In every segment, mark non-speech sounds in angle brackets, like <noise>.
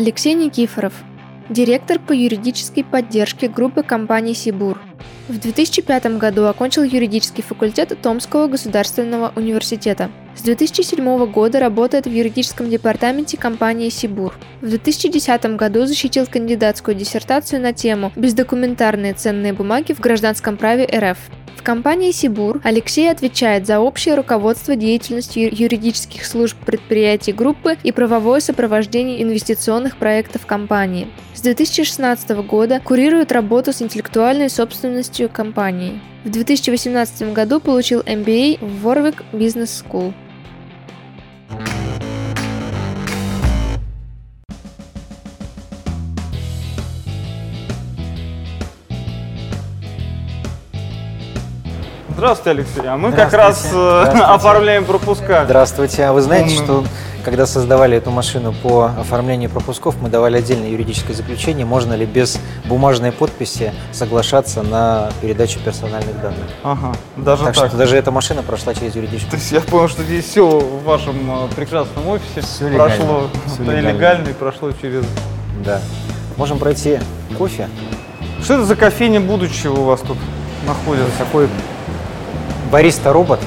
Алексей Никифоров, директор по юридической поддержке группы компаний «Сибур». В 2005 году окончил юридический факультет Томского государственного университета. С 2007 года работает в юридическом департаменте компании «Сибур». В 2010 году защитил кандидатскую диссертацию на тему «Бездокументарные ценные бумаги в гражданском праве РФ». В компании «Сибур» Алексей отвечает за общее руководство деятельностью юридических служб предприятий группы и правовое сопровождение инвестиционных проектов компании. С 2016 года курирует работу с интеллектуальной собственностью компании. В 2018 году получил MBA в Warwick Business School. Здравствуйте, Алексей. А мы как раз э, оформляем пропуска. Здравствуйте. А вы знаете, что когда создавали эту машину по оформлению пропусков, мы давали отдельное юридическое заключение, можно ли без бумажной подписи соглашаться на передачу персональных данных. Ага, даже так. так. что даже эта машина прошла через То юридическую. есть я понял, что здесь все в вашем э, прекрасном офисе легально. прошло да, легально. легально и прошло через... Да. Можем пройти кофе. Что это за кофейня будущего у вас тут находится? Такой бариста-робот,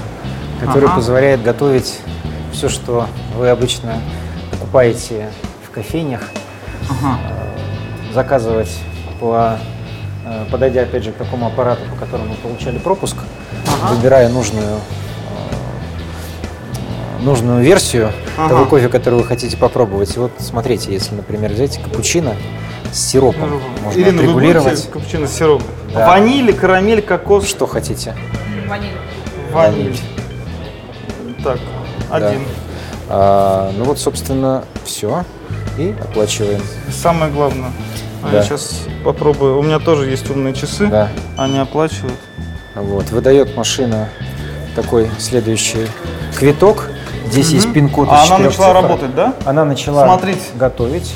который Ага. позволяет готовить все, что вы обычно покупаете в кофейнях, Ага. заказывать по э, подойдя опять же к такому аппарату, по которому мы получали пропуск, Ага. выбирая нужную э, нужную версию Ага. того кофе, который вы хотите попробовать. И вот смотрите, если, например, взять капучино с сиропом, можно Ирина, вы отрегулировать, будете капучино с сиропом? Да. Ваниль, карамель, кокос? что хотите. Ваниль. Так, Да. один. А, ну вот, собственно, все. И оплачиваем. Самое главное. А Да. Я сейчас попробую. У меня тоже есть умные часы. Да. Они оплачивают. Вот. Выдает машина такой следующий квиток. Здесь есть пин-код А она начала цифр. работать, да? Она начала Смотрите. готовить.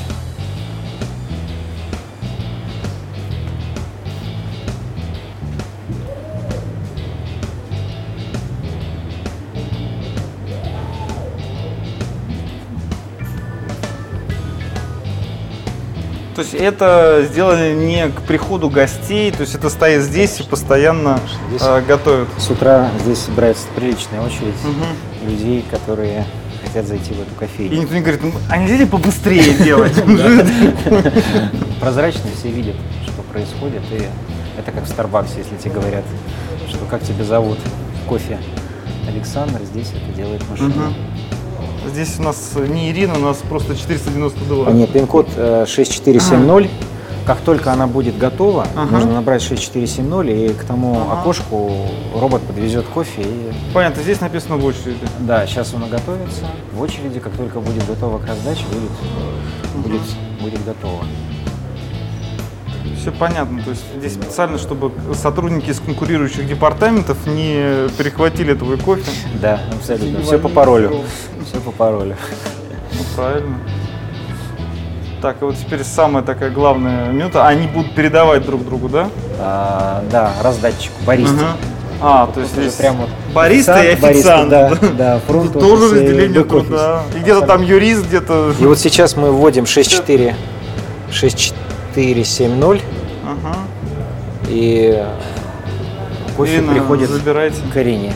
То есть это сделали не к приходу гостей, то есть это стоит здесь и постоянно Здесь- э, готовят. С утра здесь собирается приличная очередь людей, которые хотят зайти в эту И кофейню. никто не говорит, «Ну, а нельзя ли побыстрее делать? <laughs> Прозрачно все видят, что происходит. И это как в Старбаксе, если тебе говорят, что как тебя зовут, кофе Александр, здесь это делает машина. Здесь у нас не Ирина, у нас просто 490 А долларов. нет, пин-код э, 6470. Как только она будет готова, Ага. нужно набрать 6470, и к тому Ага. окошку робот подвезет кофе. И... Понятно, здесь написано в очереди. Да, сейчас она готовится. В очереди, как только будет готова к раздаче, будет, будет, будет готово. Все понятно. То есть здесь специально, чтобы сотрудники из конкурирующих департаментов не перехватили твой кофе. Да, абсолютно. Все по паролю. Все по паролю. Ну, правильно. Так, и вот теперь самая такая главная минута. Они будут передавать друг другу, да? А, да, раздатчик, бариста. Мгм. А, то есть здесь прям вот бариста и бариста, официант. да, да, фронт Тут тоже разделение труда. И где-то там юрист, где-то... И вот сейчас мы вводим 64 6470 Ага. и кофе Ирина, приходит забирайте. к Ирине.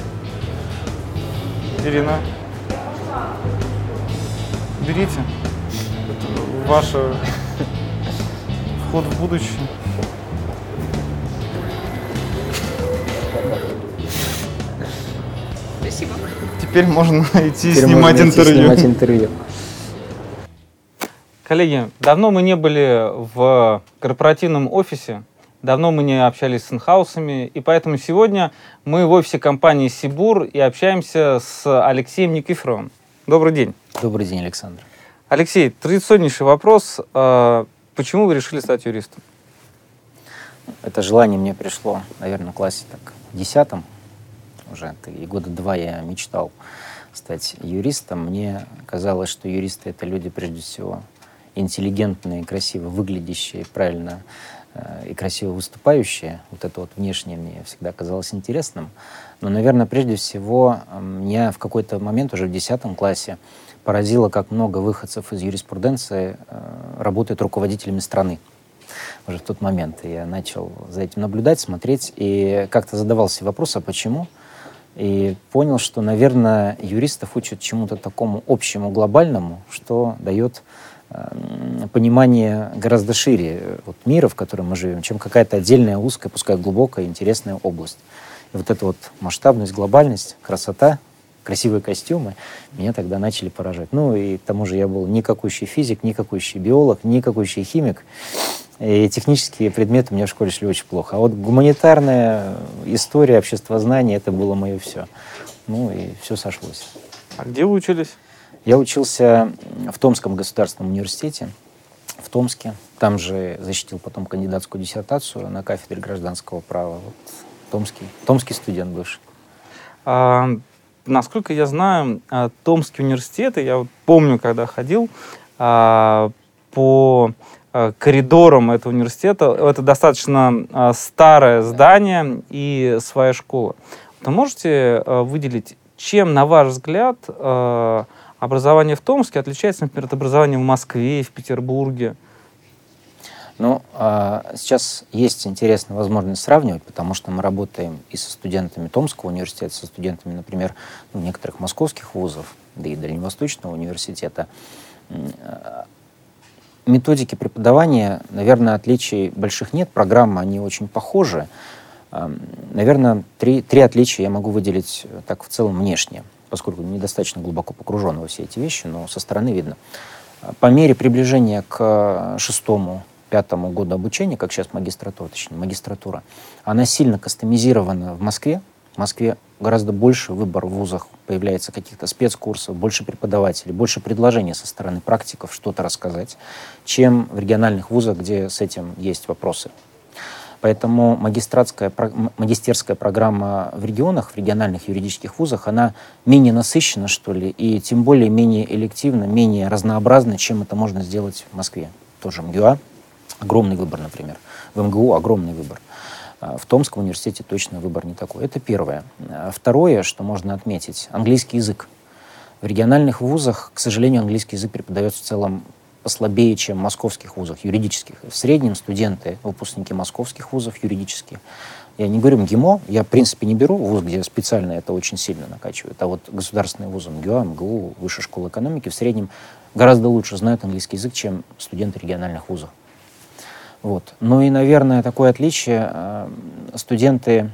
Ирина. Берите. Это ваш вход в будущее. Теперь можно <laughs> идти Теперь снимать можно идти интервью. снимать интервью. Коллеги, давно мы не были в корпоративном офисе, давно мы не общались с инхаусами, и поэтому сегодня мы в офисе компании Сибур и общаемся с Алексеем Никифоровым. Добрый день. Добрый день, Александр. Алексей, традиционнейший вопрос. А, Почему вы решили стать юристом? Это желание мне пришло, наверное, в классе так, в десятом уже. И года два я мечтал стать юристом. Мне казалось, что юристы — это люди, прежде всего, интеллигентные, красиво выглядящие, правильно э, и красиво выступающие. Вот это вот внешнее мне всегда казалось интересным. Но, наверное, прежде всего, меня в какой-то момент, уже в 10 классе, поразило, как много выходцев из юриспруденции э, работают руководителями страны. Уже в тот момент я начал за этим наблюдать, смотреть, и как-то задавался вопрос, а почему? И понял, что, наверное, юристов учат чему-то такому общему, глобальному, что дает э, понимание гораздо шире вот, мира, в котором мы живем, чем какая-то отдельная узкая, пускай глубокая, интересная область. И вот эта вот масштабность, глобальность, красота красивые костюмы, меня тогда начали поражать. Ну и к тому же я был никакущий физик, никакущий биолог, никакущий химик. И технические предметы у меня в школе шли очень плохо. А вот гуманитарная история, обществознание, это было мое все. Ну и все сошлось. А где вы учились? Я учился в Томском государственном университете, в Томске. Там же защитил потом кандидатскую диссертацию на кафедре гражданского права. Вот, томский, томский студент бывший. А, насколько я знаю, а, Томский университет, я помню, когда ходил а, по а, коридорам этого университета, это достаточно старое здание и своя школа. Вы можете выделить, чем, на ваш взгляд, образование в Томске отличается, например, от образования в Москве, в Петербурге? Ну, а, сейчас есть интересная возможность сравнивать, потому что мы работаем и со студентами Томского университета, со студентами, например, ну, некоторых московских вузов, да и Дальневосточного университета. А, методики преподавания, наверное, отличий больших нет. Программы, они очень похожи. Наверное, три, три отличия я могу выделить э, так в целом внешне, поскольку недостаточно глубоко погружен во все эти вещи, но со стороны видно. По мере приближения к э, шестому пятому году обучения, как сейчас магистратура, точнее магистратура, она сильно кастомизирована в Москве. В Москве гораздо больше выбор в вузах появляется каких-то спецкурсов, больше преподавателей, больше предложений со стороны практиков что-то рассказать, чем в региональных вузах, где с этим есть вопросы. Поэтому магистратская, магистерская программа в регионах, в региональных юридических вузах, она менее насыщена, что ли, и тем более менее элективна, менее разнообразна, чем это можно сделать в Москве. Тоже МГУА, Огромный выбор, например. В МГУ огромный выбор. А, в Томском университете точно выбор не такой. Это первое. А, второе, что можно отметить, английский язык. В региональных вузах, к сожалению, английский язык преподается в целом послабее, чем в московских вузах, юридических. В среднем студенты, выпускники московских вузов юридические, я не говорю МГИМО, я, в принципе, не беру вуз, где специально это очень сильно накачивают, а вот государственные вузы МГУА, МГУ, Высшая школа экономики в среднем гораздо лучше знают английский язык, чем студенты региональных вузов. Вот. Ну и, наверное, такое отличие. Э, студенты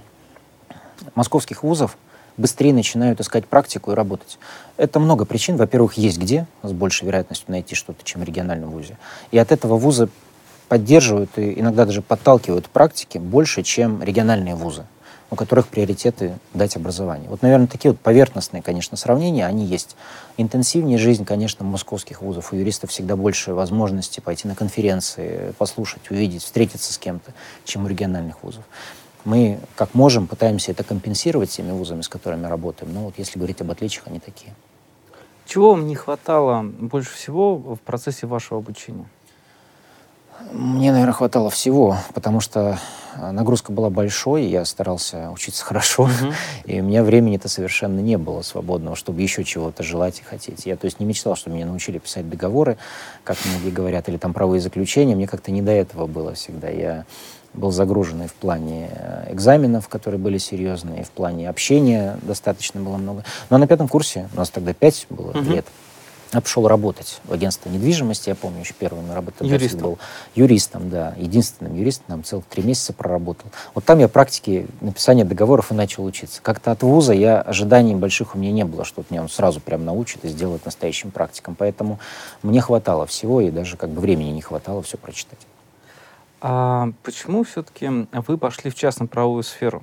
московских вузов быстрее начинают искать практику и работать. Это много причин. Во-первых, есть где с большей вероятностью найти что-то, чем в региональном вузе. И от этого вузы поддерживают и иногда даже подталкивают практики больше, чем региональные вузы у которых приоритеты дать образование. Вот, наверное, такие вот поверхностные, конечно, сравнения, они есть. Интенсивнее жизнь, конечно, московских вузов. У юристов всегда больше возможностей пойти на конференции, послушать, увидеть, встретиться с кем-то, чем у региональных вузов. Мы, как можем, пытаемся это компенсировать теми вузами, с которыми работаем. Но вот если говорить об отличиях, они такие. Чего вам не хватало больше всего в процессе вашего обучения? Мне, наверное, хватало всего, потому что а, нагрузка была большой, я старался учиться <laughs> хорошо, uh-huh. и у меня времени-то совершенно не было свободного, чтобы еще чего-то желать и хотеть. Я, то есть, не мечтал, чтобы меня научили писать договоры, как многие говорят, или там правовые заключения. Мне как-то не до этого было всегда. Я был загружен и в плане э, экзаменов, которые были серьезные, и в плане общения достаточно было много. Но на пятом курсе, у нас тогда пять было uh-huh. лет, я пошел работать в агентство недвижимости, я помню, еще первым. Юристом? был юристом, да, единственным юристом, там целых три месяца проработал. Вот там я практики написания договоров и начал учиться. Как-то от вуза я ожиданий больших у меня не было, что меня он сразу прям научит и сделает настоящим практиком. Поэтому мне хватало всего, и даже как бы времени не хватало все прочитать. А почему все-таки вы пошли в частно-правовую сферу?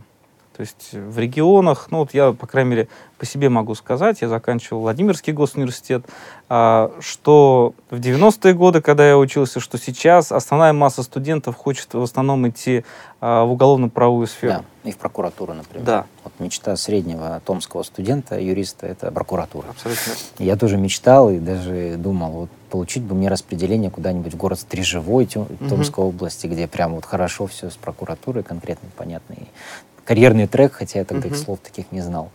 То есть в регионах, ну вот я, по крайней мере, по себе могу сказать, я заканчивал Владимирский госуниверситет, а, что в 90-е годы, когда я учился, что сейчас основная масса студентов хочет в основном идти а, в уголовно-правовую сферу. Да, и в прокуратуру, например. Да. Вот мечта среднего томского студента, юриста, это прокуратура. Абсолютно. Я тоже мечтал и даже думал, вот получить бы мне распределение куда-нибудь в город Стрижевой Томской угу. области, где прям вот хорошо все с прокуратурой, конкретно понятно, карьерный трек, хотя я тогда uh-huh. слов таких не знал.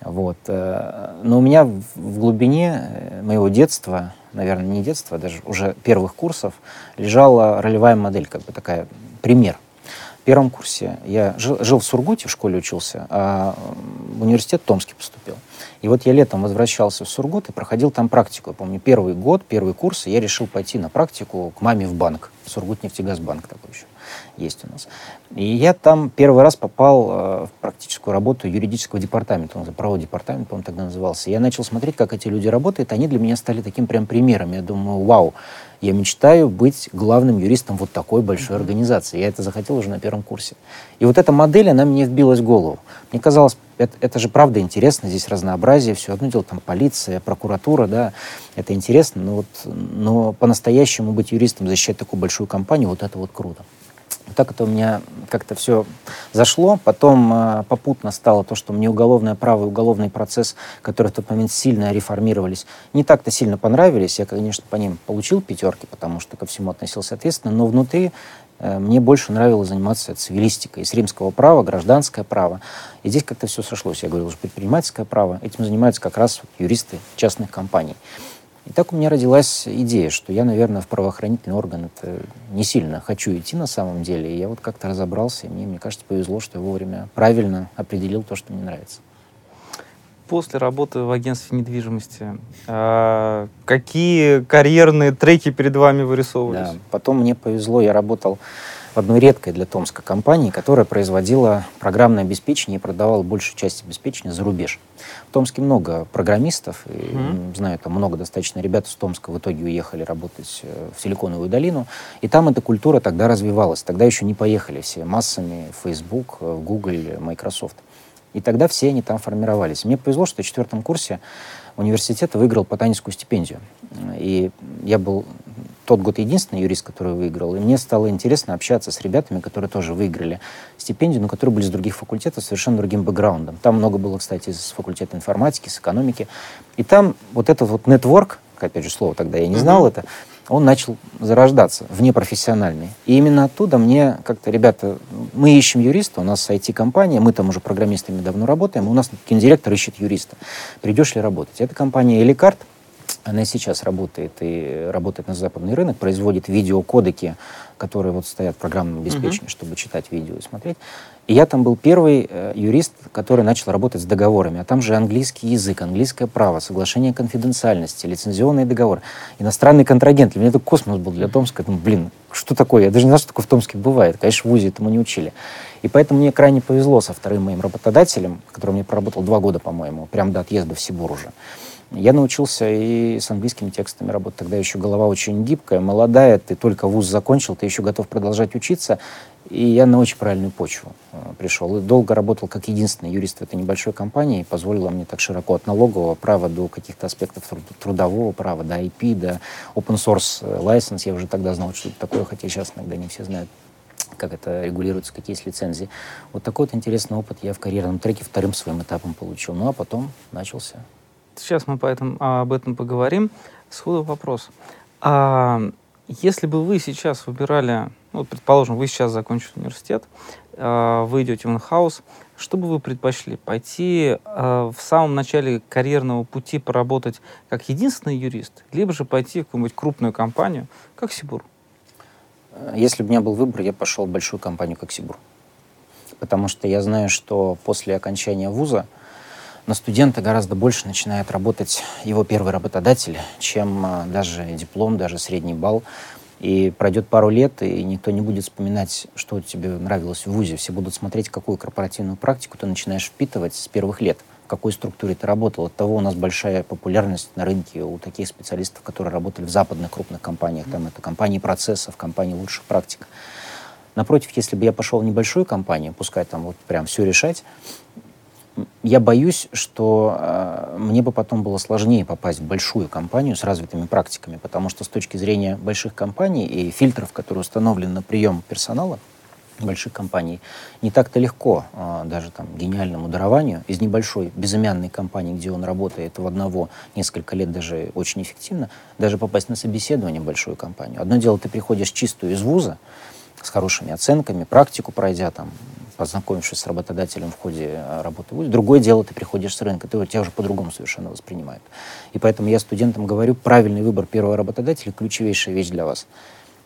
Вот. Э, но у меня в глубине э, моего детства, наверное, не детства, а даже уже первых курсов, лежала ролевая модель, как бы такая пример. В первом курсе я жил, жил в Сургуте, в школе учился, а в университет Томский поступил. И вот я летом возвращался в Сургут и проходил там практику. Я помню, первый год, первый курс, я решил пойти на практику к маме в банк. Сургут нефтегазбанк такой еще есть у нас. И я там первый раз попал э, в практическую работу юридического департамента, он правовой департамент, по-моему, тогда назывался. Я начал смотреть, как эти люди работают, они для меня стали таким прям примером. Я думаю, вау, я мечтаю быть главным юристом вот такой большой организации. Я это захотел уже на первом курсе. И вот эта модель, она мне вбилась в голову. Мне казалось, это, это же правда интересно, здесь разнообразие, все одно дело, там полиция, прокуратура, да, это интересно, но, вот, но по-настоящему быть юристом, защищать такую большую компанию, вот это вот круто так это у меня как-то все зашло. Потом э, попутно стало то, что мне уголовное право и уголовный процесс, которые в тот момент сильно реформировались, не так-то сильно понравились. Я, конечно, по ним получил пятерки, потому что ко всему относился ответственно, но внутри э, мне больше нравилось заниматься цивилистикой. Из римского права, гражданское право. И здесь как-то все сошлось. Я говорил, уже предпринимательское право. Этим занимаются как раз юристы частных компаний. И так у меня родилась идея, что я, наверное, в правоохранительный орган это не сильно хочу идти на самом деле. И я вот как-то разобрался, и мне, мне кажется, повезло, что я вовремя правильно определил то, что мне нравится. После работы в агентстве недвижимости, э, какие карьерные треки перед вами вырисовывались? Да, потом мне повезло, я работал в одной редкой для Томска компании, которая производила программное обеспечение и продавала большую часть обеспечения за рубеж. В Томске много программистов, и, mm-hmm. знаю, там много достаточно ребят из Томска в итоге уехали работать э, в Силиконовую долину, и там эта культура тогда развивалась. Тогда еще не поехали все массами в Facebook, в Google, Microsoft. И тогда все они там формировались. Мне повезло, что в четвертом курсе университета выиграл ботаническую стипендию. И я был тот год единственный юрист, который выиграл. И мне стало интересно общаться с ребятами, которые тоже выиграли стипендию, но которые были с других факультетов, совершенно другим бэкграундом. Там много было, кстати, с факультета информатики, с экономики. И там вот этот вот нетворк, опять же, слово тогда я не знал mm-hmm. это, он начал зарождаться, внепрофессиональный. И именно оттуда мне как-то, ребята, мы ищем юриста, у нас IT-компания, мы там уже программистами давно работаем, у нас гендиректор ищет юриста. Придешь ли работать? Это компания Эликарт, она и сейчас работает и работает на западный рынок, производит видеокодеки, которые вот стоят в программном обеспечении, uh-huh. чтобы читать видео и смотреть. И я там был первый э, юрист, который начал работать с договорами. А там же английский язык, английское право, соглашение конфиденциальности, лицензионный договор, иностранный контрагент. Для меня это космос был для Томска. Я думаю, блин, что такое? Я даже не знал, что такое в Томске бывает. Конечно, в ВУЗе этому не учили. И поэтому мне крайне повезло со вторым моим работодателем, который мне проработал два года, по-моему, прямо до отъезда в Сибур уже. Я научился и с английскими текстами работать. Тогда еще голова очень гибкая, молодая, ты только вуз закончил, ты еще готов продолжать учиться. И я на очень правильную почву э, пришел. И долго работал как единственный юрист в этой небольшой компании. И позволило мне так широко от налогового права до каких-то аспектов трудового права, до IP, до open source license. Я уже тогда знал, что это такое, хотя сейчас иногда не все знают как это регулируется, какие есть лицензии. Вот такой вот интересный опыт я в карьерном треке вторым своим этапом получил. Ну а потом начался Сейчас мы поэтому, а, об этом поговорим. Сходу вопрос. А если бы вы сейчас выбирали, ну, предположим, вы сейчас закончили университет, а, вы идете в инхаус, что бы вы предпочли? Пойти а, в самом начале карьерного пути поработать как единственный юрист, либо же пойти в какую-нибудь крупную компанию, как Сибур? Если бы у меня был выбор, я пошел в большую компанию, как Сибур. Потому что я знаю, что после окончания вуза на студента гораздо больше начинает работать его первый работодатель, чем а, даже диплом, даже средний балл. И пройдет пару лет, и никто не будет вспоминать, что тебе нравилось в ВУЗе. Все будут смотреть, какую корпоративную практику ты начинаешь впитывать с первых лет, в какой структуре ты работал. От того у нас большая популярность на рынке у таких специалистов, которые работали в западных крупных компаниях. Там это компании процессов, компании лучших практик. Напротив, если бы я пошел в небольшую компанию, пускай там вот прям все решать, я боюсь, что э, мне бы потом было сложнее попасть в большую компанию с развитыми практиками, потому что с точки зрения больших компаний и фильтров, которые установлены на прием персонала, больших компаний, не так-то легко э, даже там гениальному дарованию из небольшой безымянной компании, где он работает в одного несколько лет даже очень эффективно, даже попасть на собеседование в большую компанию. Одно дело, ты приходишь чистую из вуза, с хорошими оценками, практику пройдя, там, познакомившись с работодателем в ходе э, работы ВУЗе. Другое дело, ты приходишь с рынка, ты, тебя уже по-другому совершенно воспринимают. И поэтому я студентам говорю, правильный выбор первого работодателя – ключевейшая вещь для вас.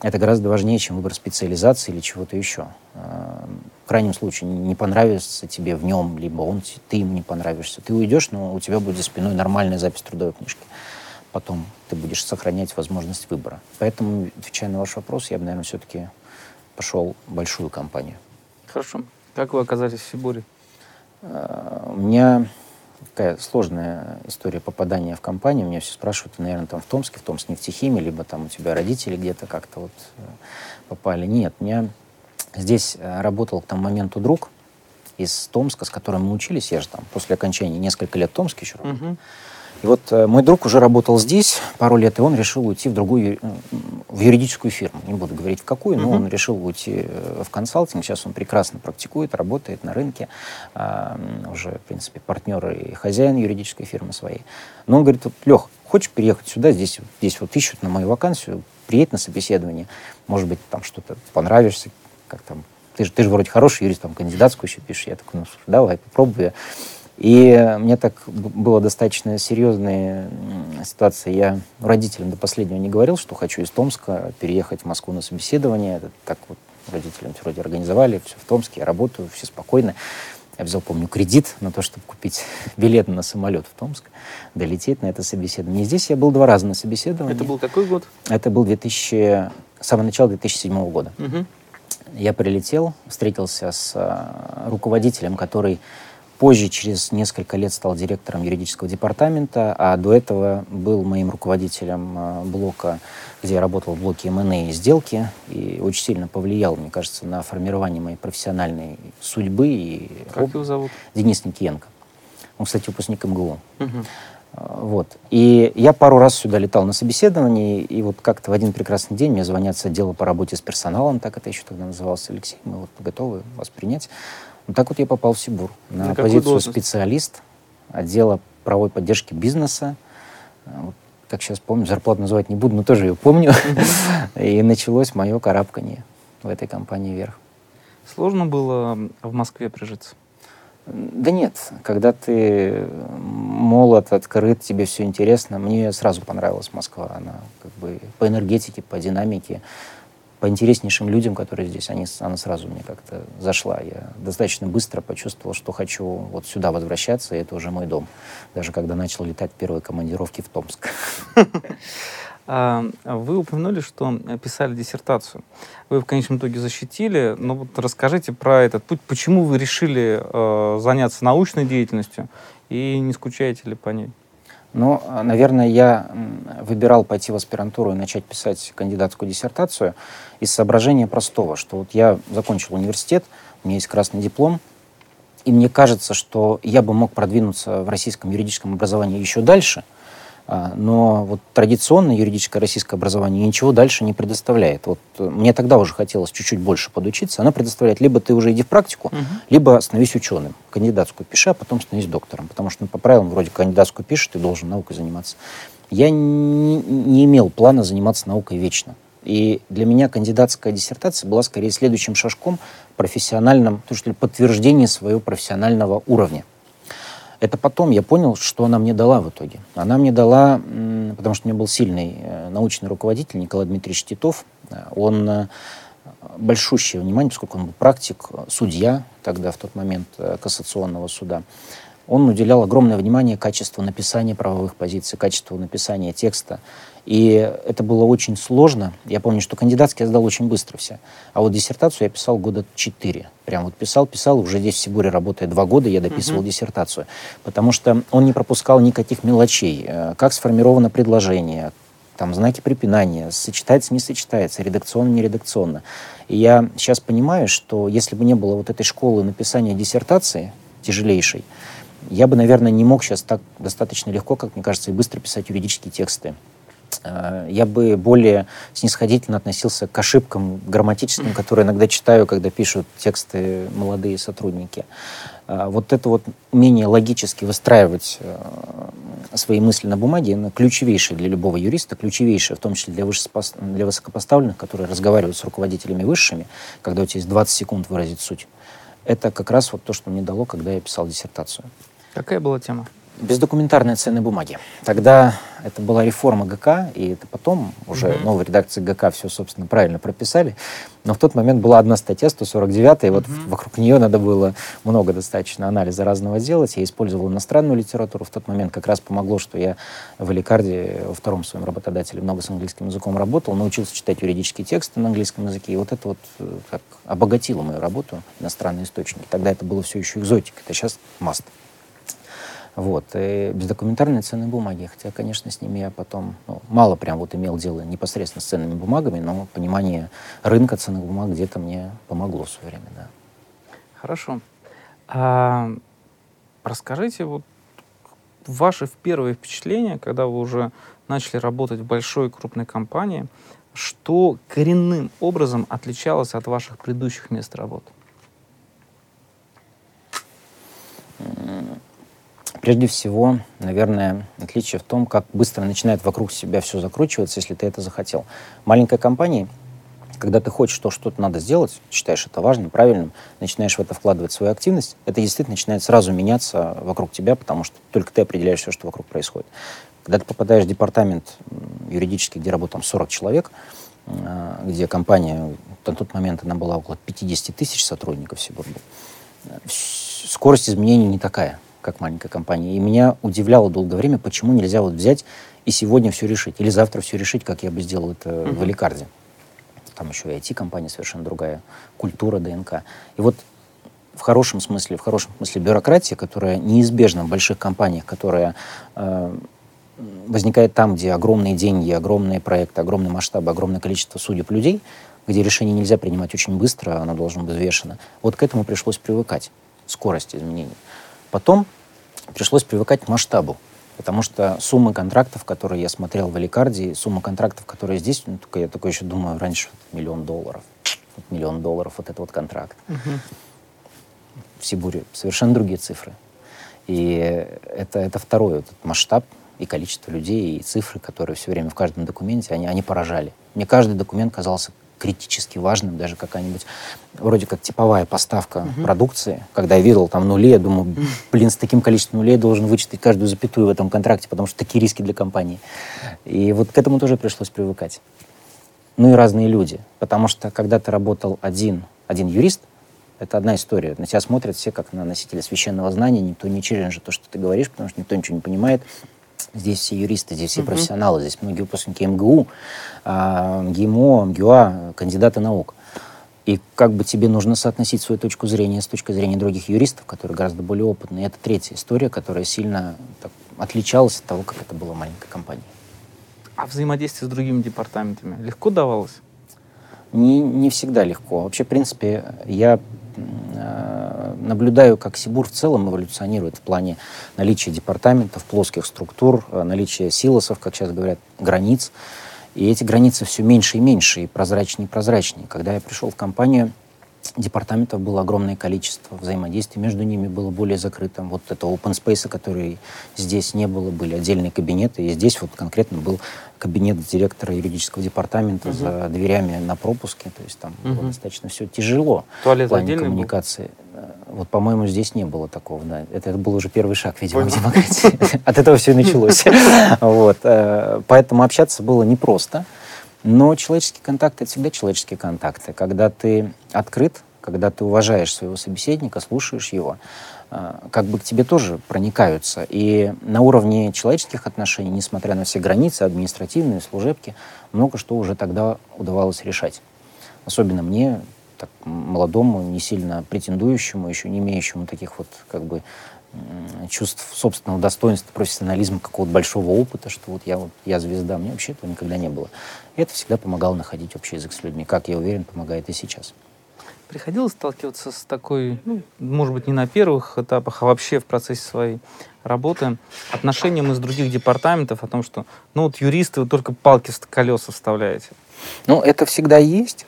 Это гораздо важнее, чем выбор специализации или чего-то еще. Э, в крайнем случае, не понравится тебе в нем, либо он, ты ему не понравишься. Ты уйдешь, но у тебя будет за спиной нормальная запись трудовой книжки. Потом ты будешь сохранять возможность выбора. Поэтому, отвечая на ваш вопрос, я бы, наверное, все-таки пошел в большую компанию. Хорошо. Как вы оказались в Сибуре? Э, у меня такая сложная история попадания в компанию. Меня все спрашивают, наверное, там в Томске, в Томске нефтехимии, либо там у тебя родители где-то как-то вот э, попали. Нет, у меня здесь э, работал к тому моменту друг из Томска, с которым мы учились. Я же там после окончания несколько лет в Томске еще работал. Uh-huh. И вот э, мой друг уже работал здесь пару лет, и он решил уйти в другую, э, в юридическую фирму. Не буду говорить в какую, но он решил уйти э, в консалтинг. Сейчас он прекрасно практикует, работает на рынке. Э, уже, в принципе, партнер и хозяин юридической фирмы своей. Но он говорит, вот, Лех, хочешь переехать сюда, здесь, здесь вот ищут на мою вакансию, приедь на собеседование. Может быть, там что-то понравишься, как там ты же, ты же вроде хороший юрист, там кандидатскую еще пишешь. Я такой, ну, давай, попробую. И мне так было достаточно серьезная ситуация. Я родителям до последнего не говорил, что хочу из Томска переехать в Москву на собеседование. Это так вот родителям вроде организовали, все в Томске, я работаю, все спокойно. Я взял, помню, кредит на то, чтобы купить <laughs> билет на самолет в Томск, долететь на это собеседование. И здесь я был два раза на собеседовании. Это был какой год? Это был 2000, самое начало 2007 года. Угу. Я прилетел, встретился с а, руководителем, который Позже, через несколько лет, стал директором юридического департамента, а до этого был моим руководителем э, блока, где я работал в блоке МНА и сделки, и очень сильно повлиял, мне кажется, на формирование моей профессиональной судьбы. И как его зовут? Денис Никиенко. Он, кстати, выпускник МГУ. Угу. Вот. И я пару раз сюда летал на собеседование, и вот как-то в один прекрасный день мне звонят с отдела по работе с персоналом, так это еще тогда назывался Алексей, мы вот готовы вас принять. Вот так вот я попал в Сибур на, на позицию специалист отдела правовой поддержки бизнеса. Вот, как сейчас помню, зарплату называть не буду, но тоже ее помню. И началось мое карабкание в этой компании вверх. Сложно было в Москве прижиться? Да нет, когда ты молод, открыт, тебе все интересно. Мне сразу понравилась Москва. Она как бы по энергетике, по динамике по интереснейшим людям, которые здесь, они, она сразу мне как-то зашла. Я достаточно быстро почувствовал, что хочу вот сюда возвращаться, и это уже мой дом. Даже когда начал летать первые командировки в Томск. <laughs> Вы упомянули, что писали диссертацию. Вы в конечном итоге защитили, но вот расскажите про этот путь. Почему вы решили э, заняться научной деятельностью и не скучаете ли по ней? Ну, наверное, я выбирал пойти в аспирантуру и начать писать кандидатскую диссертацию из соображения простого, что вот я закончил университет, у меня есть красный диплом, и мне кажется, что я бы мог продвинуться в российском юридическом образовании еще дальше – но вот традиционное юридическое российское образование ничего дальше не предоставляет. Вот э, мне тогда уже хотелось чуть-чуть больше подучиться. Оно предоставляет либо ты уже иди в практику, угу. либо становись ученым. Кандидатскую пиши, а потом становись доктором. Потому что ну, по правилам вроде кандидатскую пишешь, ты должен наукой заниматься. Я не, не имел плана заниматься наукой вечно. И для меня кандидатская диссертация была скорее следующим шажком профессиональным, то что подтверждение своего профессионального уровня. Это потом я понял, что она мне дала в итоге. Она мне дала, потому что у меня был сильный э, научный руководитель Николай Дмитриевич Титов. Он э, большущее внимание, поскольку он был практик, судья тогда, в тот момент, э, кассационного суда. Он уделял огромное внимание качеству написания правовых позиций, качеству написания текста. И это было очень сложно. Я помню, что кандидатский я сдал очень быстро все. А вот диссертацию я писал года четыре. Прям вот писал, писал. Уже здесь в Сибуре работая два года, я дописывал uh-huh. диссертацию. Потому что он не пропускал никаких мелочей. Э, как сформировано предложение, там знаки препинания, сочетается, не сочетается, редакционно, не редакционно. И я сейчас понимаю, что если бы не было вот этой школы написания диссертации тяжелейшей, я бы, наверное, не мог сейчас так достаточно легко, как мне кажется, и быстро писать юридические тексты. Э, я бы более снисходительно относился к ошибкам грамматическим, которые иногда читаю, когда пишут тексты молодые сотрудники. Э, вот это вот умение логически выстраивать э, свои мысли на бумаге, оно ключевейшее для любого юриста, ключевейшее, в том числе для, для высокопоставленных, которые разговаривают с руководителями высшими, когда у тебя есть 20 секунд выразить суть. Это как раз вот то, что мне дало, когда я писал диссертацию. Какая была тема? Бездокументарные ценные бумаги. Тогда это была реформа ГК, и это потом уже mm-hmm. новой редакции ГК все, собственно, правильно прописали. Но в тот момент была одна статья, 149, и mm-hmm. вот вокруг нее надо было много достаточно анализа разного делать. Я использовал иностранную литературу. В тот момент как раз помогло, что я в Эликарде, во втором своем работодателе, много с английским языком работал, научился читать юридические тексты на английском языке. И вот это вот э, как обогатило мою работу, иностранные источники. Тогда это было все еще экзотика, это сейчас маст. Вот. И бездокументарные ценные бумаги. Хотя, конечно, с ними я потом ну, мало прям вот имел дело непосредственно с ценными бумагами, но понимание рынка ценных бумаг где-то мне помогло в свое время, да. Хорошо. А, расскажите вот ваши первые впечатления, когда вы уже начали работать в большой крупной компании, что коренным образом отличалось от ваших предыдущих мест работы? Прежде всего, наверное, отличие в том, как быстро начинает вокруг себя все закручиваться, если ты это захотел. Маленькой компании, когда ты хочешь, что что-то надо сделать, считаешь это важным, правильным, начинаешь в это вкладывать свою активность, это действительно начинает сразу меняться вокруг тебя, потому что только ты определяешь все, что вокруг происходит. Когда ты попадаешь в департамент юридический, где работает 40 человек, а, где компания, на тот момент она была около 50 тысяч сотрудников всего, скорость изменений не такая как маленькая компания. И меня удивляло долгое время, почему нельзя вот взять и сегодня все решить, или завтра все решить, как я бы сделал это mm-hmm. в Эликарде. Там еще и IT-компания совершенно другая, культура ДНК. И вот в хорошем смысле, в хорошем смысле бюрократия, которая неизбежна в больших компаниях, которая э, возникает там, где огромные деньги, огромные проекты, огромный масштаб, огромное количество судеб людей, где решение нельзя принимать очень быстро, оно должно быть взвешено. Вот к этому пришлось привыкать, скорость изменений. Потом пришлось привыкать к масштабу, потому что суммы контрактов, которые я смотрел в Аликарде, сумма контрактов, которые здесь, ну, только я такой еще думаю, раньше вот, миллион долларов. Вот миллион долларов, вот это вот контракт. Угу. В Сибуре совершенно другие цифры. И это, это второй вот, масштаб и количество людей, и цифры, которые все время в каждом документе, они, они поражали. Мне каждый документ казался критически важным, даже какая-нибудь вроде как типовая поставка uh-huh. продукции. Когда я видел там нули, я думаю, блин, с таким количеством нулей должен вычитать каждую запятую в этом контракте, потому что такие риски для компании. И вот к этому тоже пришлось привыкать. Ну и разные люди. Потому что когда ты работал один, один юрист, это одна история. На тебя смотрят все как на носителя священного знания, никто не челленджит то, что ты говоришь, потому что никто ничего не понимает. Здесь все юристы, здесь все профессионалы, здесь многие выпускники МГУ, а, МГИМО, МГУА, кандидаты наук. И как бы тебе нужно соотносить свою точку зрения с точкой зрения других юристов, которые гораздо более опытные. И это третья история, которая сильно так, отличалась от того, как это было в маленькой компании. А взаимодействие с другими департаментами легко давалось? Не, не всегда легко. Вообще, в принципе, я наблюдаю, как Сибур в целом эволюционирует в плане наличия департаментов, плоских структур, э, наличия силосов, как сейчас говорят, границ. И эти границы все меньше и меньше, и прозрачнее и прозрачнее. Когда я пришел в компанию, департаментов было огромное количество, взаимодействие между ними было более закрытым. Вот этого open space, который здесь не было, были отдельные кабинеты, и здесь вот конкретно был кабинет директора юридического департамента угу. за дверями на пропуске, то есть там угу. было достаточно все тяжело Туалет в плане коммуникации. Был? Э, вот, по-моему, здесь не было такого, да. Это, это был уже первый шаг, видимо, Понял. к демократии. <laughs> От этого все и началось. <laughs> Вот. Э, поэтому общаться было непросто. Но человеческие контакты — это всегда человеческие контакты. Когда ты открыт, когда ты уважаешь своего собеседника, слушаешь его, э, как бы к тебе тоже проникаются. И на уровне человеческих отношений, несмотря на все границы, административные, служебки, много что уже тогда удавалось решать. Особенно мне, так, молодому, не сильно претендующему, еще не имеющему таких вот как бы чувств собственного достоинства, профессионализма, какого-то большого опыта, что вот я, вот, я звезда. Мне вообще этого никогда не было. И это всегда помогало находить общий язык с людьми, как я уверен, помогает и сейчас. Приходилось сталкиваться с такой, ну, может быть, не на первых этапах, а вообще в процессе своей работы, отношением из других департаментов о том, что, ну, вот юристы, вы только палки в колеса вставляете. Ну, это всегда есть.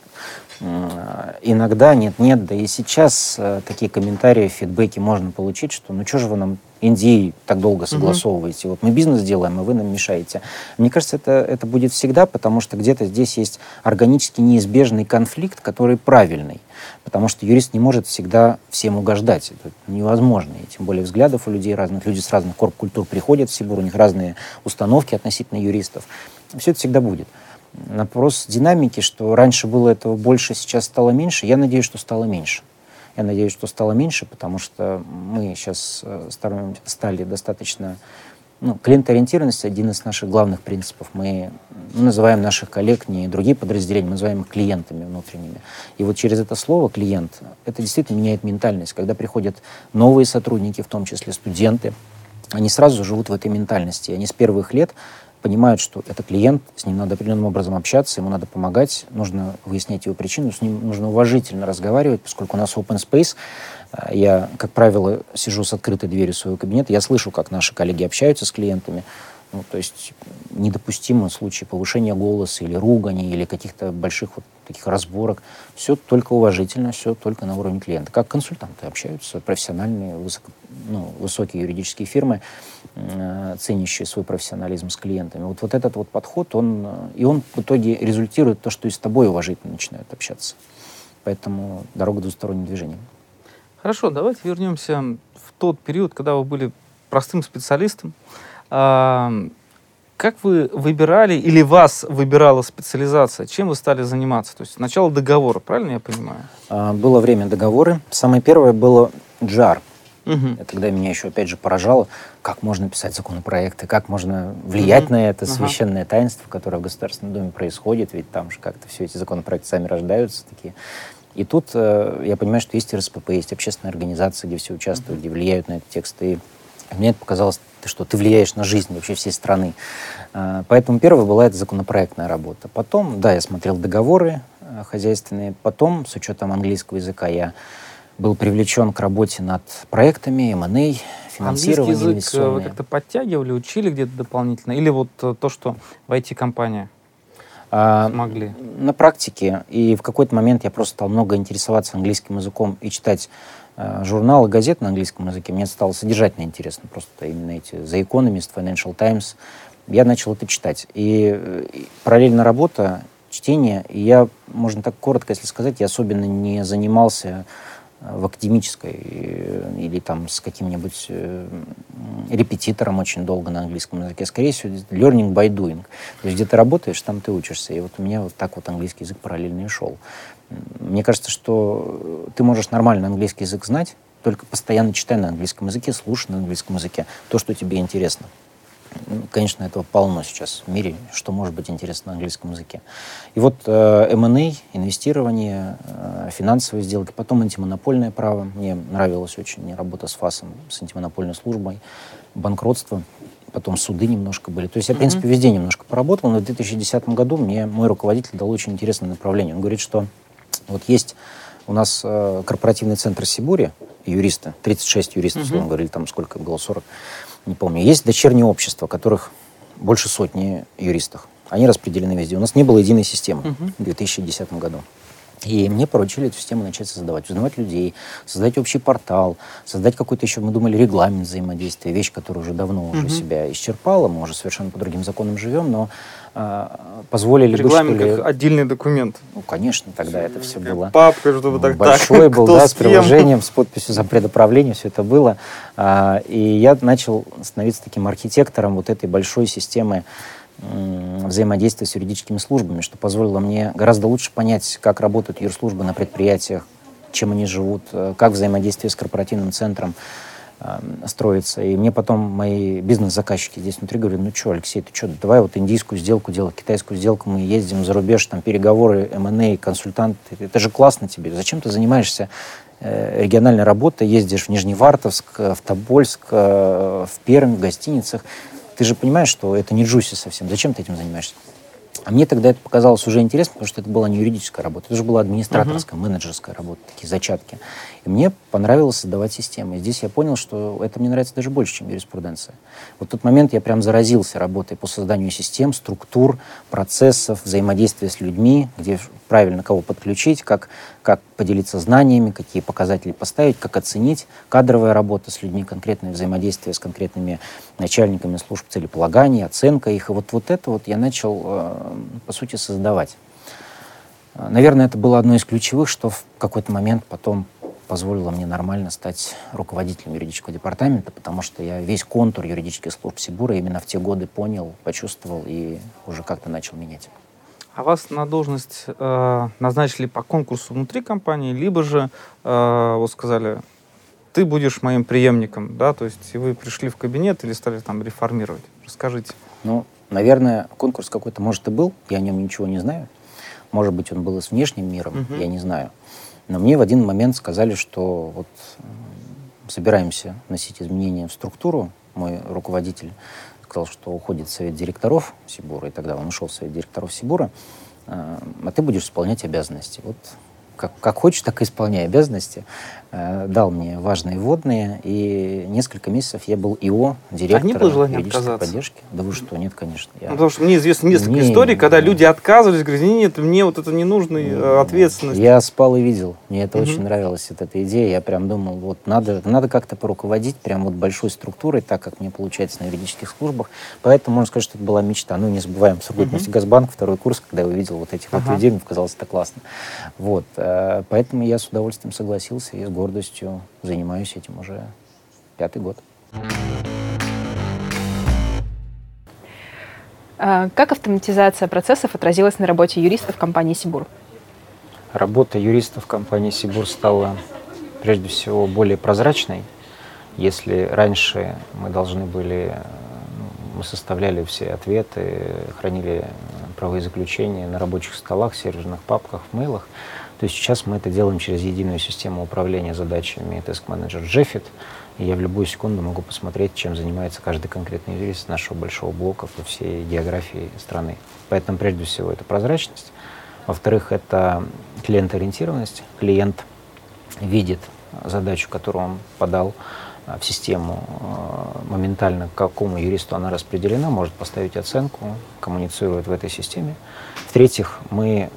Иногда нет-нет, да и сейчас э, такие комментарии, фидбэки можно получить, что ну что же вы нам Индии так долго согласовываете? Вот мы бизнес делаем, а вы нам мешаете. Мне кажется, это, это будет всегда, потому что где-то здесь есть органически неизбежный конфликт, который правильный. Потому что юрист не может всегда всем угождать. Это невозможно. И тем более взглядов у людей разных. Люди с разных корп-культур приходят в Сибур, у них разные установки относительно юристов. Все это всегда будет вопрос динамики, что раньше было этого больше, сейчас стало меньше, я надеюсь, что стало меньше. Я надеюсь, что стало меньше, потому что мы сейчас э, стали достаточно... Ну, клиентоориентированность — один из наших главных принципов. Мы называем наших коллег не другие подразделения, мы называем их клиентами внутренними. И вот через это слово «клиент» это действительно меняет ментальность. Когда приходят новые сотрудники, в том числе студенты, они сразу живут в этой ментальности. Они с первых лет понимают, что это клиент, с ним надо определенным образом общаться, ему надо помогать, нужно выяснять его причину, с ним нужно уважительно разговаривать, поскольку у нас open space, а, я, как правило, сижу с открытой дверью своего кабинета, я слышу, как наши коллеги общаются с клиентами, ну, то есть недопустимо в случае повышения голоса или ругани, или каких-то больших вот таких разборок. Все только уважительно, все только на уровне клиента. Как консультанты общаются, профессиональные, высоко, ну, высокие юридические фирмы, ценящие свой профессионализм с клиентами. Вот, вот этот вот подход, он, э, и он в итоге результирует то, что и с тобой уважительно начинают общаться. Поэтому дорога двусторонним движением. Хорошо, давайте вернемся в тот период, когда вы были простым специалистом, как вы выбирали или вас выбирала специализация? Чем вы стали заниматься? То есть сначала договор, правильно я понимаю? А, было время договоры. Самое первое было джар. Угу. Когда меня еще, опять же, поражало, как можно писать законопроекты, как можно влиять угу. на это священное таинство, которое в Государственном Доме происходит, ведь там же как-то все эти законопроекты сами рождаются такие. И тут э, я понимаю, что есть РСПП, есть общественные организации, где все участвуют, где влияют на эти тексты. И мне это показалось что, ты влияешь на жизнь вообще всей страны. А, поэтому первая была это законопроектная работа. Потом, да, я смотрел договоры а, хозяйственные. Потом, с учетом английского языка, я был привлечен к работе над проектами, M&A, финансирование Английский язык э, вы как-то подтягивали, учили где-то дополнительно? Или вот э, то, что в IT-компания а, смогли? На практике. И в какой-то момент я просто стал много интересоваться английским языком и читать Э, журналы, газет на английском языке. Мне стало содержательно интересно просто именно эти The Economist, Financial Times. Я начал это читать. И, и параллельно работа, чтение. И я, можно так коротко, если сказать, я особенно не занимался в академической э, или там с каким-нибудь э, репетитором очень долго на английском языке. Скорее всего, learning by doing. То есть где ты работаешь, там ты учишься. И вот у меня вот так вот английский язык параллельно и шел. Мне кажется, что ты можешь нормально английский язык знать, только постоянно читай на английском языке, слушай на английском языке то, что тебе интересно. Ну, конечно, этого полно сейчас в мире, что может быть интересно на английском языке. И вот э, M&A, инвестирование, э, финансовые сделки, потом антимонопольное право. Мне нравилась очень работа с ФАСом, с антимонопольной службой, банкротство, потом суды немножко были. То есть я, в принципе, везде немножко поработал, но в 2010 году мне мой руководитель дал очень интересное направление. Он говорит, что вот есть у нас э, корпоративный центр Сибури, юристы, 36 юристов, uh-huh. говорили, там сколько было, 40, не помню. Есть дочерние общества, которых больше сотни юристов. Они распределены везде. У нас не было единой системы uh-huh. в 2010 году. И мне поручили эту систему начать создавать, узнавать людей, создать общий портал, создать какой-то еще, мы думали, регламент взаимодействия, вещь, которая уже давно уже uh-huh. себя исчерпала, мы уже совершенно по другим законам живем, но э, позволили регламент бы, что ли... как отдельный документ. Ну, конечно, тогда это все было. Папка, чтобы так Большой так, был, да, с приложением, с подписью за предуправление, все это было. А, и я начал становиться таким архитектором вот этой большой системы взаимодействия с юридическими службами, что позволило мне гораздо лучше понять, как работают юрслужбы на предприятиях, чем они живут, э, как взаимодействие с корпоративным центром э, строится. И мне потом мои бизнес-заказчики здесь внутри говорят, ну что, Алексей, ты что, давай вот индийскую сделку делать, китайскую сделку, мы ездим за рубеж, там переговоры, M&A, консультанты, это же классно тебе, зачем ты занимаешься э, региональная работа, ездишь в Нижневартовск, в Тобольск, в Пермь, в гостиницах, ты же понимаешь, что это не джуси совсем. Зачем ты этим занимаешься? А мне тогда это показалось уже интересно, потому что это была не юридическая работа, это же была администраторская, uh-huh. менеджерская работа, такие зачатки. И мне понравилось создавать системы. И здесь я понял, что это мне нравится даже больше, чем юриспруденция. Вот в тот момент я прям заразился работой по созданию систем, структур, процессов, взаимодействия с людьми, где правильно кого подключить, как, как поделиться знаниями, какие показатели поставить, как оценить. Кадровая работа с людьми, конкретное взаимодействие с конкретными начальниками служб целеполагания, оценка их. И вот, вот это вот я начал, э, по сути, создавать. Наверное, это было одно из ключевых, что в какой-то момент потом позволило мне нормально стать руководителем юридического департамента, потому что я весь контур юридических служб Сибура именно в те годы понял, почувствовал и уже как-то начал менять. А вас на должность э, назначили по конкурсу внутри компании, либо же э, вот сказали, ты будешь моим преемником, да, то есть и вы пришли в кабинет или стали там реформировать? Расскажите. Ну, наверное, конкурс какой-то, может, и был, я о нем ничего не знаю. Может быть, он был и с внешним миром, угу. я не знаю. Но мне в один момент сказали, что вот собираемся носить изменения в структуру. Мой руководитель сказал, что уходит совет директоров Сибура, и тогда он ушел в совет директоров Сибура, а, а ты будешь исполнять обязанности. Вот как, как хочешь, так и исполняй обязанности. Э, дал мне важные вводные, и несколько месяцев я был ИО, директор а не желания отказаться? поддержки. Да вы что, нет, конечно. Я... Ну, потому что мне известно несколько не, историй, когда не, люди отказывались, говорят, нет, мне вот это не нужно, не, э, ответственность. Я спал и видел, мне это угу. очень нравилась вот эта идея, я прям думал, вот надо, надо как-то поруководить прям вот большой структурой, так как мне получается на юридических службах, поэтому можно сказать, что это была мечта. Ну, не забываем, Сургут угу. Газбанк, второй курс, когда я увидел вот этих ага. вот людей, мне показалось это классно. Вот, э, поэтому я с удовольствием согласился и с гордостью занимаюсь этим уже пятый год. А как автоматизация процессов отразилась на работе юристов компании «Сибур»? Работа юристов компании «Сибур» стала прежде всего более прозрачной. Если раньше мы должны были, ну, мы составляли все ответы, хранили правовые заключения на рабочих столах, серверных папках, в мейлах, то есть сейчас мы это делаем через единую систему управления задачами Task Manager Jeffit, и я в любую секунду могу посмотреть, чем занимается каждый конкретный юрист нашего большого блока по всей географии страны. Поэтому прежде всего это прозрачность. Во-вторых, это клиентоориентированность. Клиент видит задачу, которую он подал а, в систему, а, моментально к какому юристу она распределена, может поставить оценку, коммуницирует в этой системе. В-третьих, мы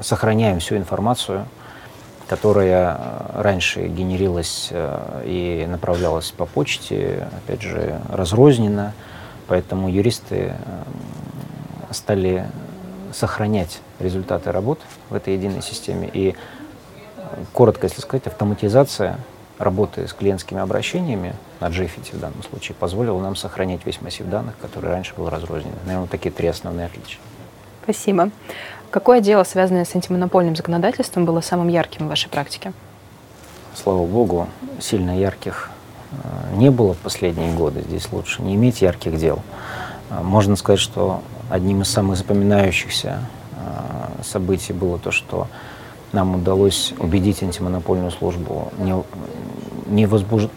сохраняем всю информацию, которая э, раньше генерилась э, и направлялась по почте, опять же, разрозненно. Поэтому юристы э, стали сохранять результаты работ в этой единой системе. И, коротко, если сказать, автоматизация работы с клиентскими обращениями на JFIT в данном случае позволила нам сохранять весь массив данных, который раньше был разрознен. Наверное, такие три основные отличия. Спасибо. Какое дело, связанное с антимонопольным законодательством, было самым ярким в вашей практике? Слава богу, сильно ярких э, не было в последние годы. Здесь лучше не иметь ярких дел. Э, можно сказать, что одним из самых запоминающихся э, событий было то, что нам удалось убедить антимонопольную службу не, не, возбуж...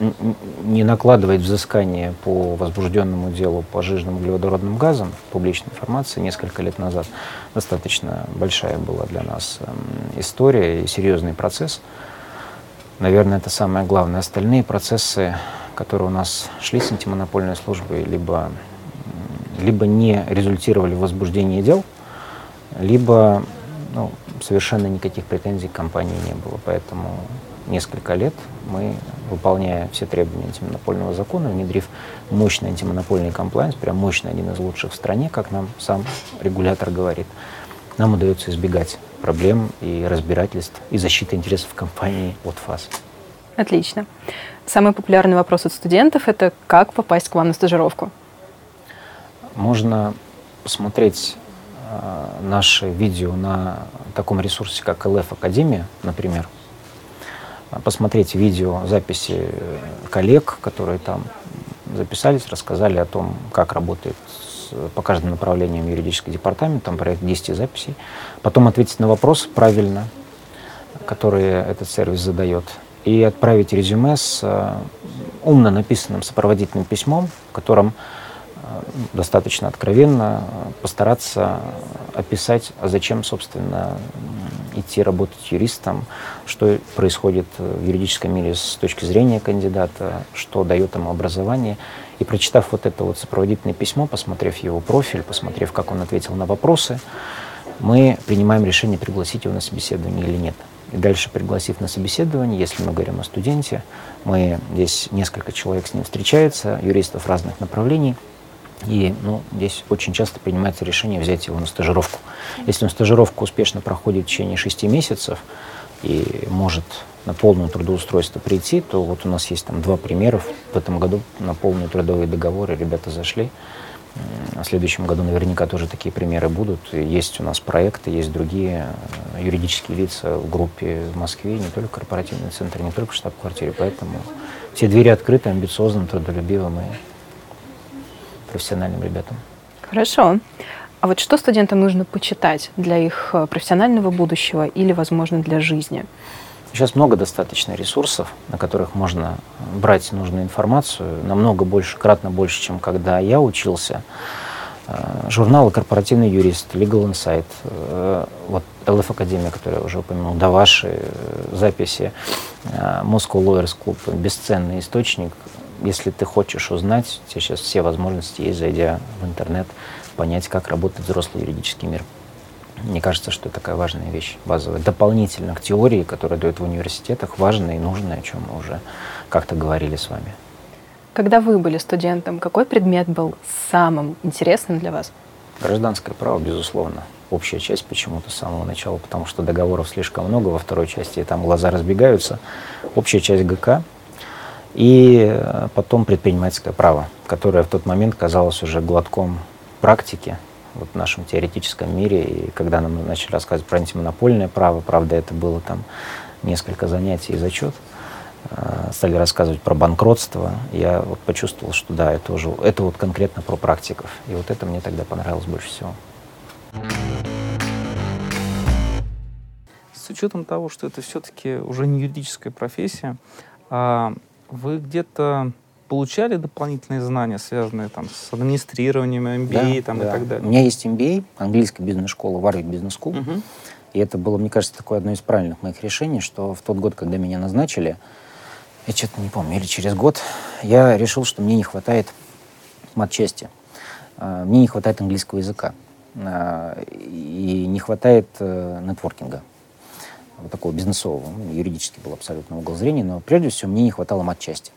не накладывать взыскание по возбужденному делу по жиженным углеводородным газам публичной информации несколько лет назад. Достаточно большая была для нас эм, история и серьезный процесс. Наверное, это самое главное. Остальные процессы, которые у нас шли с антимонопольной службой, либо, либо не результировали в возбуждении дел, либо ну, совершенно никаких претензий к компании не было. Поэтому несколько лет мы, выполняя все требования антимонопольного закона, внедрив мощный антимонопольный комплайнс, прям мощный, один из лучших в стране, как нам сам регулятор говорит, нам удается избегать проблем и разбирательств и защиты интересов компании от ФАС. Отлично. Самый популярный вопрос от студентов – это как попасть к вам на стажировку? Можно посмотреть э, наши видео на таком ресурсе, как ЛФ Академия, например, посмотреть видео, записи э, коллег, которые там записались, рассказали о том, как работает по каждым направлениям юридический департамент, там проект 10 записей. Потом ответить на вопрос правильно, которые этот сервис задает. и отправить резюме с э, умно написанным сопроводительным письмом, в котором э, достаточно откровенно постараться описать, а зачем, собственно, идти работать юристом, что происходит в юридическом мире с точки зрения кандидата, что дает ему образование. И прочитав вот это вот сопроводительное письмо, посмотрев его профиль, посмотрев, как он ответил на вопросы, мы принимаем решение, пригласить его на собеседование или нет. И дальше, пригласив на собеседование, если мы говорим о студенте, мы здесь несколько человек с ним встречается, юристов разных направлений, и ну, здесь очень часто принимается решение взять его на стажировку. Если он стажировку успешно проходит в течение шести месяцев и может на полное трудоустройство прийти, то вот у нас есть там два примера. В этом году на полные трудовые договоры ребята зашли. В следующем году наверняка тоже такие примеры будут. Есть у нас проекты, есть другие э, юридические лица в группе в Москве, не только корпоративный центр, не только штаб-квартире. Поэтому все двери открыты, амбициозным, трудолюбивым и профессиональным ребятам. Хорошо. А вот что студентам нужно почитать для их э, профессионального будущего или, возможно, для жизни? Сейчас много достаточно ресурсов, на которых можно брать нужную информацию, намного больше, кратно больше, чем когда я учился. Э, журналы «Корпоративный юрист», «Legal Insight», э, вот ЛФ Академия, которую я уже упомянул, да, ваши э, записи, Moscow Lawyers Club, бесценный источник. Если ты хочешь узнать, у тебя сейчас все возможности есть, зайдя в интернет, понять, как работает взрослый юридический мир. Мне кажется, что это такая важная вещь, базовая. Дополнительно к теории, которая дают в университетах, важная и нужная, о чем мы уже как-то говорили с вами. Когда вы были студентом, какой предмет был самым интересным для вас? Гражданское право, безусловно. Общая часть почему-то с самого начала, потому что договоров слишком много во второй части, и там глаза разбегаются. Общая часть ГК. И э, потом предпринимательское право, которое в тот момент казалось уже глотком практики, вот в нашем теоретическом мире. И когда нам начали рассказывать про антимонопольное право, правда, это было там несколько занятий и зачет, а, стали рассказывать про банкротство, я вот почувствовал, что да, это уже это вот конкретно про практиков. И вот это мне тогда понравилось больше всего. С учетом того, что это все-таки уже не юридическая профессия, а вы где-то получали дополнительные знания, связанные там, с администрированием MBA да, там, да. и так далее? У меня есть MBA, английская бизнес-школа, Warwick Business School. Угу. И это было, мне кажется, такое одно из правильных моих решений, что в тот год, когда меня назначили, я что-то не помню, или через год, я решил, что мне не хватает матчасти. А, мне не хватает английского языка. А, и не хватает э, нетворкинга вот такого бизнесового. Ну, юридически был абсолютно угол зрения, но прежде всего мне не хватало матчасти.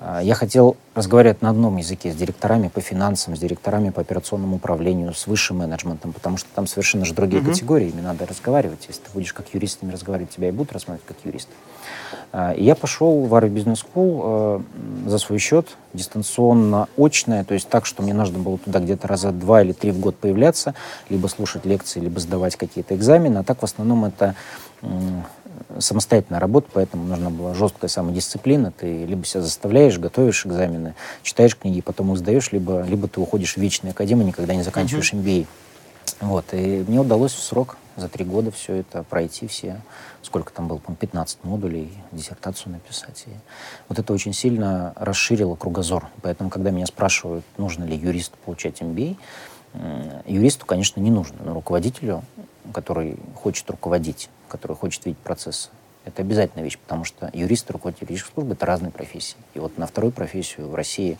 А, я хотел разговаривать на одном языке с директорами по финансам, с директорами по операционному управлению, с высшим менеджментом, потому что там совершенно же другие mm-hmm. категории, ими надо разговаривать. Если ты будешь как юрист с ними разговаривать, тебя и будут рассматривать как юрист. А, и я пошел в Harvard Business School за свой счет, дистанционно, очное, то есть так, что мне нужно было туда где-то раза два или три в год появляться, либо слушать лекции, либо сдавать какие-то экзамены. А так в основном это самостоятельная работа, поэтому нужна была жесткая самодисциплина. Ты либо себя заставляешь, готовишь экзамены, читаешь книги, потом их сдаешь, либо, либо ты уходишь в вечную академию, никогда не заканчиваешь MBA. Вот, и мне удалось в срок за три года все это пройти, все, сколько там было, по 15 модулей, диссертацию написать. И вот это очень сильно расширило кругозор. Поэтому, когда меня спрашивают, нужно ли юристу получать MBA, юристу, конечно, не нужно, но руководителю, который хочет руководить который хочет видеть процесс. Это обязательная вещь, потому что юрист и руководитель юридической службы — это разные профессии. И вот на вторую профессию в России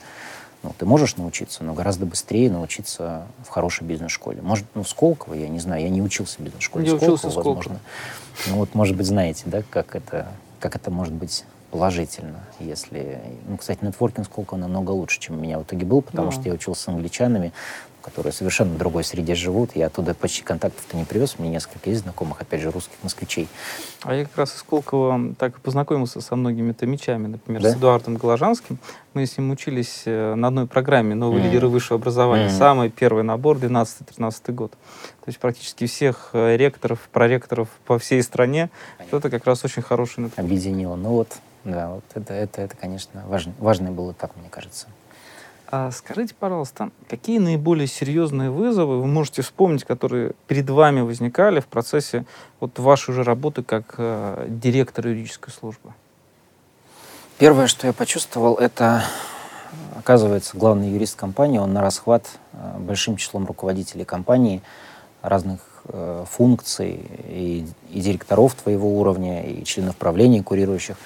ну, ты можешь научиться, но гораздо быстрее научиться в хорошей бизнес-школе. Может, ну, Сколково, я не знаю, я не учился в бизнес-школе. Я учился в возможно. Ну, вот, может быть, знаете, да, как это, как это может быть положительно, если... Ну, кстати, нетворкинг Сколково намного лучше, чем у меня в итоге был, потому да. что я учился с англичанами, которые совершенно в другой среде живут. Я оттуда почти контактов-то не привез. Меня несколько есть знакомых, опять же, русских москвичей. А я как раз из Сколково так и познакомился со многими томичами. Например, да? с Эдуардом Голожанским. Мы с ним учились э, на одной программе «Новые mm. лидеры высшего образования». Mm. Самый первый набор, 12-13 год. То есть практически всех э, ректоров, проректоров по всей стране. Понятно. Это как раз очень хороший например. Объединило. Ну вот, да, вот это, это, это конечно, важный, важный был этап, мне кажется. А скажите, пожалуйста, какие наиболее серьезные вызовы вы можете вспомнить, которые перед вами возникали в процессе вот вашей уже работы как э, директора юридической службы? Первое, что я почувствовал, это, оказывается, главный юрист компании, он на расхват э, большим числом руководителей компании разных э, функций и, и директоров твоего уровня, и членов правления курирующих.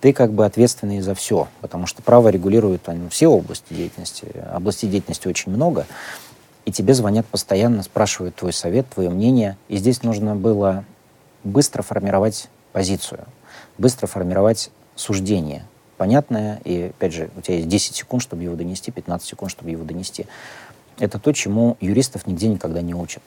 Ты как бы ответственный за все, потому что право регулирует ну, все области деятельности. Областей деятельности очень много, и тебе звонят постоянно, спрашивают твой совет, твое мнение. И здесь нужно было быстро формировать позицию, быстро формировать суждение, понятное, и, опять же, у тебя есть 10 секунд, чтобы его донести, 15 секунд, чтобы его донести. Это то, чему юристов нигде никогда не учат.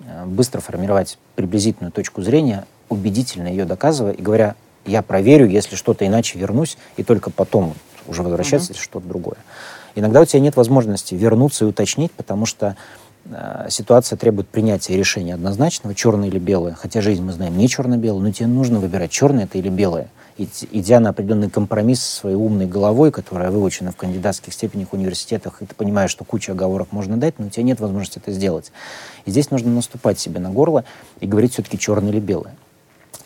Э, быстро формировать приблизительную точку зрения, убедительно ее доказывая и говоря, я проверю, если что-то иначе вернусь, и только потом уже возвращаться, если что-то другое. Иногда у тебя нет возможности вернуться и уточнить, потому что э, ситуация требует принятия решения однозначного, черное или белое. Хотя жизнь, мы знаем, не черно-белое, но тебе нужно выбирать, черное это или белое идя на определенный компромисс со своей умной головой, которая выучена в кандидатских степенях в университетах, и ты понимаешь, что кучу оговорок можно дать, но у тебя нет возможности это сделать. И здесь нужно наступать себе на горло и говорить все-таки черное или белое.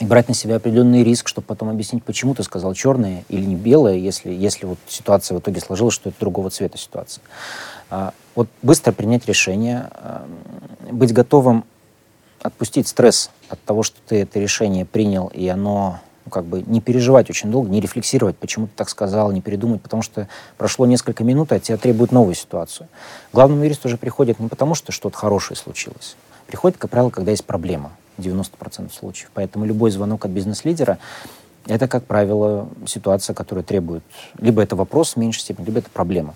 И брать на себя определенный риск, чтобы потом объяснить, почему ты сказал черное или не белое, если, если вот ситуация в итоге сложилась, что это другого цвета ситуация. А, вот быстро принять решение, а, быть готовым отпустить стресс от того, что ты это решение принял, и оно ну, как бы не переживать очень долго, не рефлексировать, почему ты так сказал, не передумать, потому что прошло несколько минут, а тебя требует новую ситуацию. Главному юристу уже приходит не потому, что что-то хорошее случилось. Приходит, как правило, когда есть проблема, 90% случаев. Поэтому любой звонок от бизнес-лидера это, как правило, ситуация, которая требует... Либо это вопрос в меньшей степени, либо это проблема.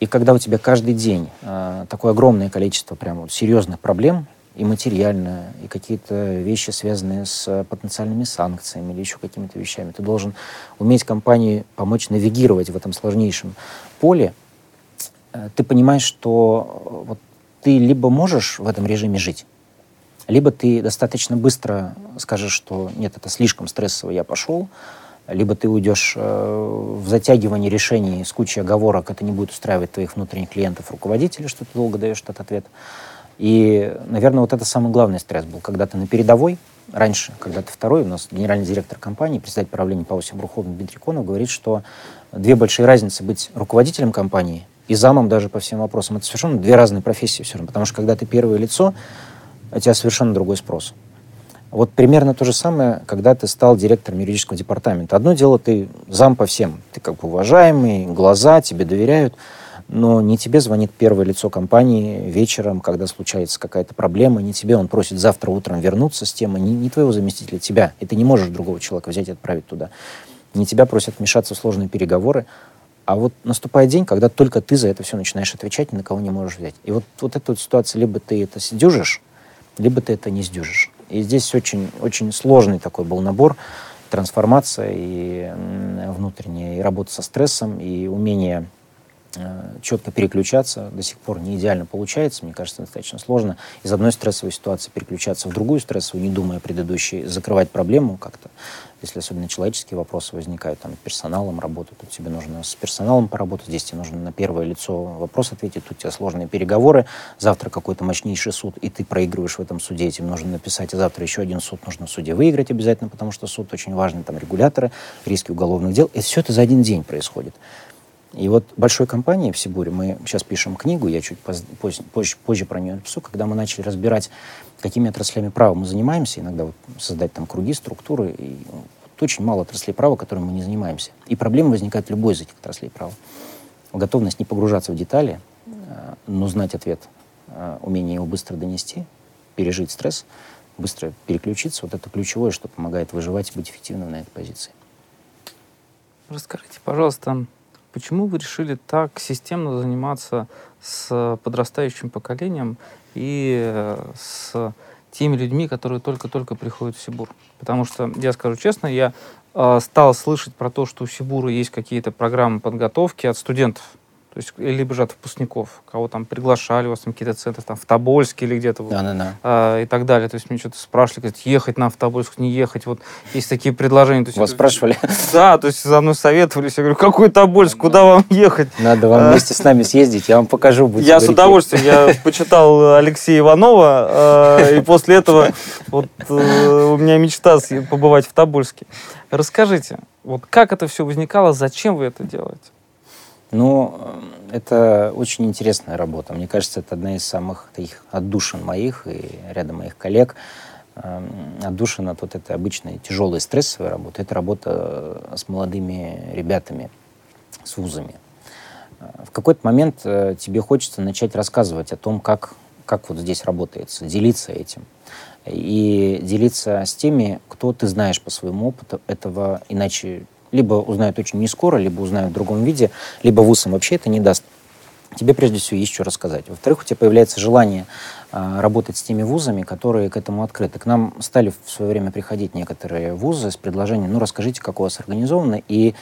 И когда у тебя каждый день э, такое огромное количество прям серьезных проблем, и материально, и какие-то вещи, связанные с потенциальными санкциями или еще какими-то вещами. Ты должен уметь компании помочь навигировать в этом сложнейшем поле. Э, ты понимаешь, что э, вот ты либо можешь в этом режиме жить, либо ты достаточно быстро скажешь, что нет, это слишком стрессово, я пошел, либо ты уйдешь э, в затягивание решений с кучей оговорок, это не будет устраивать твоих внутренних клиентов, руководителей, что ты долго даешь этот ответ. И, наверное, вот это самый главный стресс был, когда ты на передовой, раньше, когда ты второй, у нас генеральный директор компании, председатель правления по оси Брухов Дмитрий Конов говорит, что две большие разницы быть руководителем компании и замом даже по всем вопросам. Это совершенно две разные профессии все равно, потому что когда ты первое лицо, у тебя совершенно другой спрос. Вот примерно то же самое, когда ты стал директором юридического департамента. Одно дело, ты зам по всем. Ты как бы уважаемый, глаза, тебе доверяют но не тебе звонит первое лицо компании вечером, когда случается какая-то проблема, не тебе он просит завтра утром вернуться с темы, не, не твоего заместителя, тебя. И ты не можешь другого человека взять и отправить туда. Не тебя просят вмешаться в сложные переговоры, а вот наступает день, когда только ты за это все начинаешь отвечать, ни на кого не можешь взять. И вот, вот эта вот ситуация, либо ты это сдюжишь, либо ты это не сдюжишь. И здесь очень, очень сложный такой был набор, трансформация и внутренняя, и работа со стрессом, и умение четко переключаться до сих пор не идеально получается, мне кажется, достаточно сложно из одной стрессовой ситуации переключаться в другую стрессовую, не думая о предыдущей, закрывать проблему как-то, если особенно человеческие вопросы возникают, там, персоналом работать, тут тебе нужно с персоналом поработать, здесь тебе нужно на первое лицо вопрос ответить, тут у тебя сложные переговоры, завтра какой-то мощнейший суд, и ты проигрываешь в этом суде, этим нужно написать, а завтра еще один суд нужно в суде выиграть обязательно, потому что суд очень важный, там регуляторы, риски уголовных дел, и все это за один день происходит. И вот большой компании в Сибуре, мы сейчас пишем книгу, я чуть поз, позже, позже, позже про нее напишу, когда мы начали разбирать, какими отраслями права мы занимаемся, иногда вот создать там круги, структуры, и вот, очень мало отраслей права, которыми мы не занимаемся. И проблемы возникают в любой из этих отраслей права. Готовность не погружаться в детали, э, но знать ответ, э, умение его быстро донести, пережить стресс, быстро переключиться, вот это ключевое, что помогает выживать и быть эффективным на этой позиции. Расскажите, пожалуйста, Почему вы решили так системно заниматься с подрастающим поколением и э, с теми людьми, которые только-только приходят в Сибур? Потому что, я скажу честно, я э, стал слышать про то, что у Сибура есть какие-то программы подготовки от студентов То есть, либо же от выпускников, кого там приглашали, у вас там какие-то центры, там, в Тобольске или где-то. Да, да, да. А, и так далее. То есть, мне что-то спрашивали, говорят, ехать на Тобольск, не ехать. Вот есть такие предложения. То есть, Вас спрашивали? <laughs> Да, то есть, за мной советовались. Я говорю, какой Тобольск, куда вам ехать? Надо вам вместе с нами съездить, я вам покажу. Я с удовольствием. Я <laughs> почитал Алексея Иванова, э, и после этого вот э, у меня мечта побывать в Тобольске. Расскажите, вот как это все возникало, зачем вы это делаете? Ну, это очень интересная работа. Мне кажется, это одна из самых таких отдушин моих и ряда моих коллег. Эм, отдушин от вот этой обычной тяжелой стрессовой работы. Это работа с молодыми ребятами, с вузами. В какой-то момент э, тебе хочется начать рассказывать о том, как, как вот здесь работается, делиться этим. И делиться с теми, кто ты знаешь по своему опыту этого, иначе либо узнают очень не скоро, либо узнают в другом виде, либо вуз вообще это не даст. Тебе прежде всего есть что рассказать. Во-вторых, у тебя появляется желание э, работать с теми вузами, которые к этому открыты. К нам стали в свое время приходить некоторые вузы с предложением, ну расскажите, как у вас организовано, и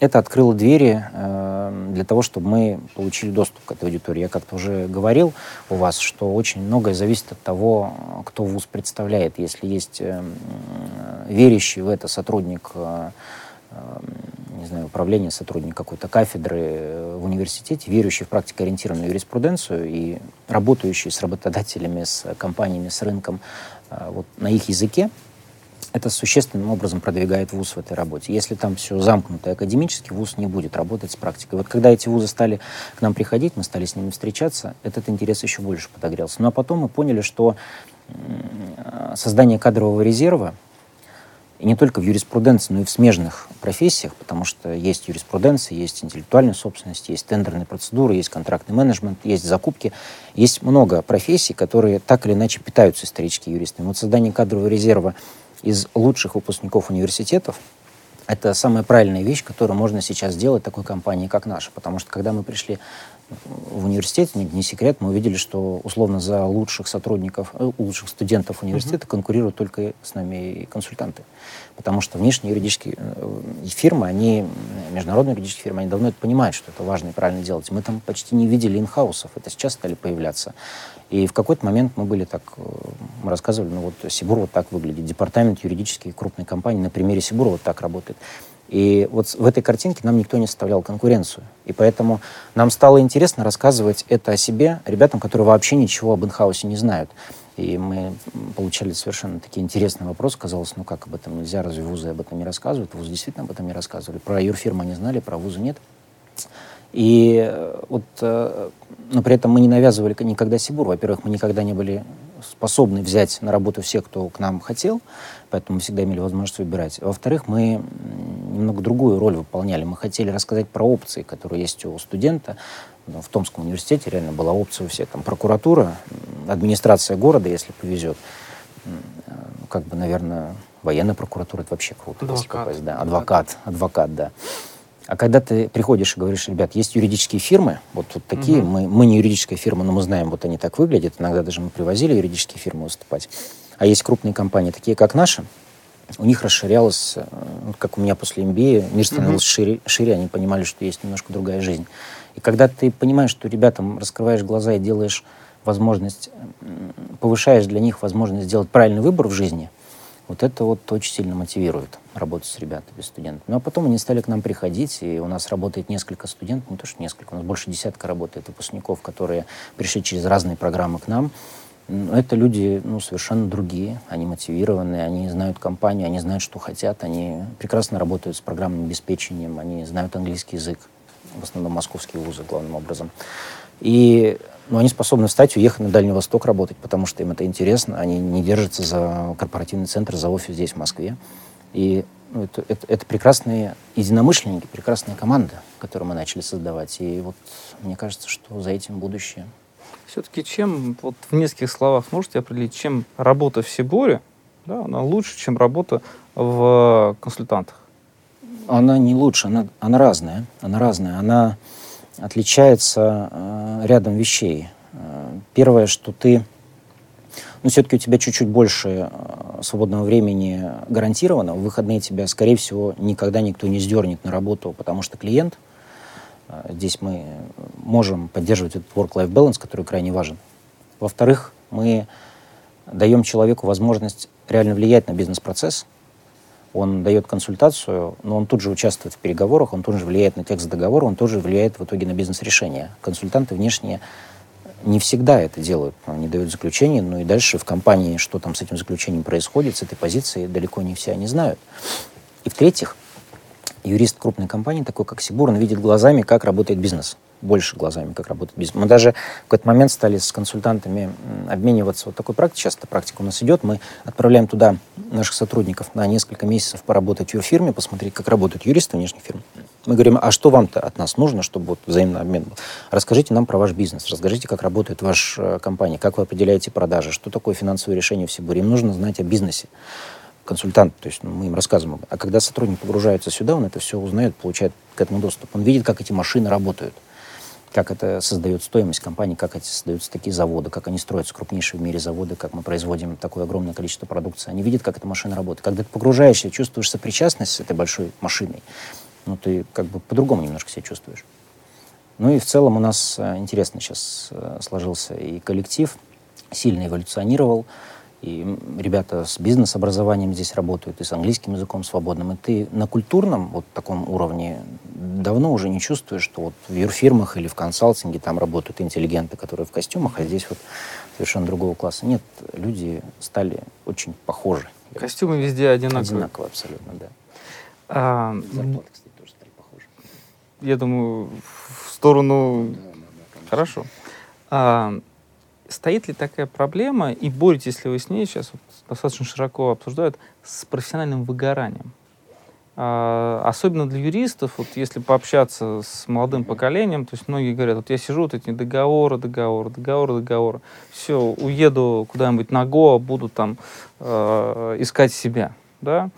это открыло двери э, для того, чтобы мы получили доступ к этой аудитории. Я как-то уже говорил у вас, что очень многое зависит от того, кто вуз представляет. Если есть э, верящий в это сотрудник э, не знаю, управления, сотрудник какой-то кафедры э, в университете, верующий в практикоориентированную юриспруденцию и работающий с работодателями, с компаниями, с рынком э, вот, на их языке, это существенным образом продвигает вуз в этой работе. Если там все замкнуто академически, вуз не будет работать с практикой. Вот когда эти вузы стали к нам приходить, мы стали с ними встречаться, этот интерес еще больше подогрелся. Ну а потом мы поняли, что создание кадрового резерва и не только в юриспруденции, но и в смежных профессиях, потому что есть юриспруденция, есть интеллектуальная собственность, есть тендерные процедуры, есть контрактный менеджмент, есть закупки. Есть много профессий, которые так или иначе питаются историческими юристами. Вот создание кадрового резерва из лучших выпускников университетов это самая правильная вещь, которую можно сейчас сделать такой компании, как наша. Потому что когда мы пришли в университете, не, не секрет, мы увидели, что условно за лучших сотрудников, э, лучших студентов университета uh-huh. конкурируют только с нами консультанты. Потому что внешние юридические э, фирмы, они, международные юридические фирмы, они давно это понимают, что это важно и правильно делать. Мы там почти не видели инхаусов, это сейчас стали появляться. И в какой-то момент мы были так, э, мы рассказывали, ну вот Сибур вот так выглядит, департамент юридический крупной компании на примере Сибура вот так работает. И вот в этой картинке нам никто не составлял конкуренцию. И поэтому нам стало интересно рассказывать это о себе ребятам, которые вообще ничего об инхаусе не знают. И мы получали совершенно такие интересные вопросы. Казалось, ну как об этом нельзя, разве вузы об этом не рассказывают? Вузы действительно об этом не рассказывали. Про юрфирмы они знали, про вузы нет. И э, вот, э, но при этом мы не навязывали никогда Сибур. Во-первых, мы никогда не были способны взять на работу всех, кто к нам хотел, поэтому мы всегда имели возможность выбирать. Во-вторых, мы немного другую роль выполняли. Мы хотели рассказать про опции, которые есть у студента. Ну, в Томском университете реально была опция у всех. Там прокуратура, администрация города, если повезет. Ну, как бы, наверное, военная прокуратура, это вообще круто. Адвокат. Попасть, да. Адвокат, адвокат, да. А когда ты приходишь и говоришь, ребят, есть юридические фирмы, вот, вот такие, угу. мы, мы не юридическая фирма, но мы знаем, вот они так выглядят, иногда даже мы привозили юридические фирмы выступать. А есть крупные компании, такие как наши, у них расширялось, э, как у меня после MBA, мир становился угу. шире, шире, они понимали, что есть немножко другая жизнь. И когда ты понимаешь, что ребятам раскрываешь глаза и делаешь возможность, повышаешь для них возможность сделать правильный выбор в жизни – вот это вот очень сильно мотивирует работать с ребятами, студентами. Ну а потом они стали к нам приходить, и у нас работает несколько студентов, не то что несколько, у нас больше десятка работает выпускников, которые пришли через разные программы к нам. Но это люди ну, совершенно другие, они мотивированные, они знают компанию, они знают, что хотят, они прекрасно работают с программным обеспечением, они знают английский язык, в основном московские вузы главным образом. И ну, они способны встать, уехать на Дальний Восток работать, потому что им это интересно. Они не держатся за корпоративный центр, за офис здесь, в Москве. И ну, это, это, это прекрасные единомышленники, прекрасная команда, которую мы начали создавать. И вот мне кажется, что за этим будущее. Все-таки чем, вот в нескольких словах можете определить, чем работа в Сиборе, да, она лучше, чем работа в консультантах? Она не лучше, она, она разная. Она разная. Она отличается э, рядом вещей. Э, первое, что ты, ну, все-таки у тебя чуть-чуть больше э, свободного времени гарантировано. В выходные тебя, скорее всего, никогда никто не сдернет на работу, потому что клиент. Э, здесь мы можем поддерживать этот work-life balance, который крайне важен. Во-вторых, мы даем человеку возможность реально влиять на бизнес-процесс. Он дает консультацию, но он тут же участвует в переговорах, он тут же влияет на текст договора, он тоже влияет в итоге на бизнес-решение. Консультанты внешние не всегда это делают. Они дают заключение, но и дальше в компании, что там с этим заключением происходит, с этой позиции, далеко не все они знают. И в-третьих, юрист крупной компании, такой как Сибур, он видит глазами, как работает бизнес больше глазами, как работает бизнес. Мы даже в какой-то момент стали с консультантами обмениваться вот такой практикой. Сейчас эта практика у нас идет. Мы отправляем туда наших сотрудников на несколько месяцев поработать в юрфирме, посмотреть, как работают юристы внешних фирм. Мы говорим, а что вам-то от нас нужно, чтобы вот взаимный обмен был? Расскажите нам про ваш бизнес, расскажите, как работает ваша э, компания, как вы определяете продажи, что такое финансовое решение в Сибири. Им нужно знать о бизнесе консультант, то есть ну, мы им рассказываем. А когда сотрудник погружается сюда, он это все узнает, получает к этому доступ. Он видит, как эти машины работают как это создает стоимость компании, как эти создаются такие заводы, как они строятся, крупнейшие в мире заводы, как мы производим такое огромное количество продукции. Они видят, как эта машина работает. Когда ты погружаешься, чувствуешь сопричастность с этой большой машиной, ну, ты как бы по-другому немножко себя чувствуешь. Ну и в целом у нас э, интересно сейчас э, сложился и коллектив, сильно эволюционировал и ребята с бизнес-образованием здесь работают, и с английским языком свободным, и ты на культурном вот таком уровне давно уже не чувствуешь, что вот в юрфирмах или в консалтинге там работают интеллигенты, которые в костюмах, а здесь вот совершенно другого класса. Нет, люди стали очень похожи. Костюмы везде одинаковые. Одинаковые, абсолютно, да. А, Зарплаты, кстати, тоже стали похожи. Я думаю, в сторону... Да, да, да, Хорошо. А, стоит ли такая проблема, и боретесь ли вы с ней, сейчас вот достаточно широко обсуждают, с профессиональным выгоранием? А, особенно для юристов, вот если пообщаться с молодым поколением, то есть многие говорят, вот я сижу, вот эти договоры, договоры, договоры, договоры, все, уеду куда-нибудь на Гоа, буду там э, искать себя, да?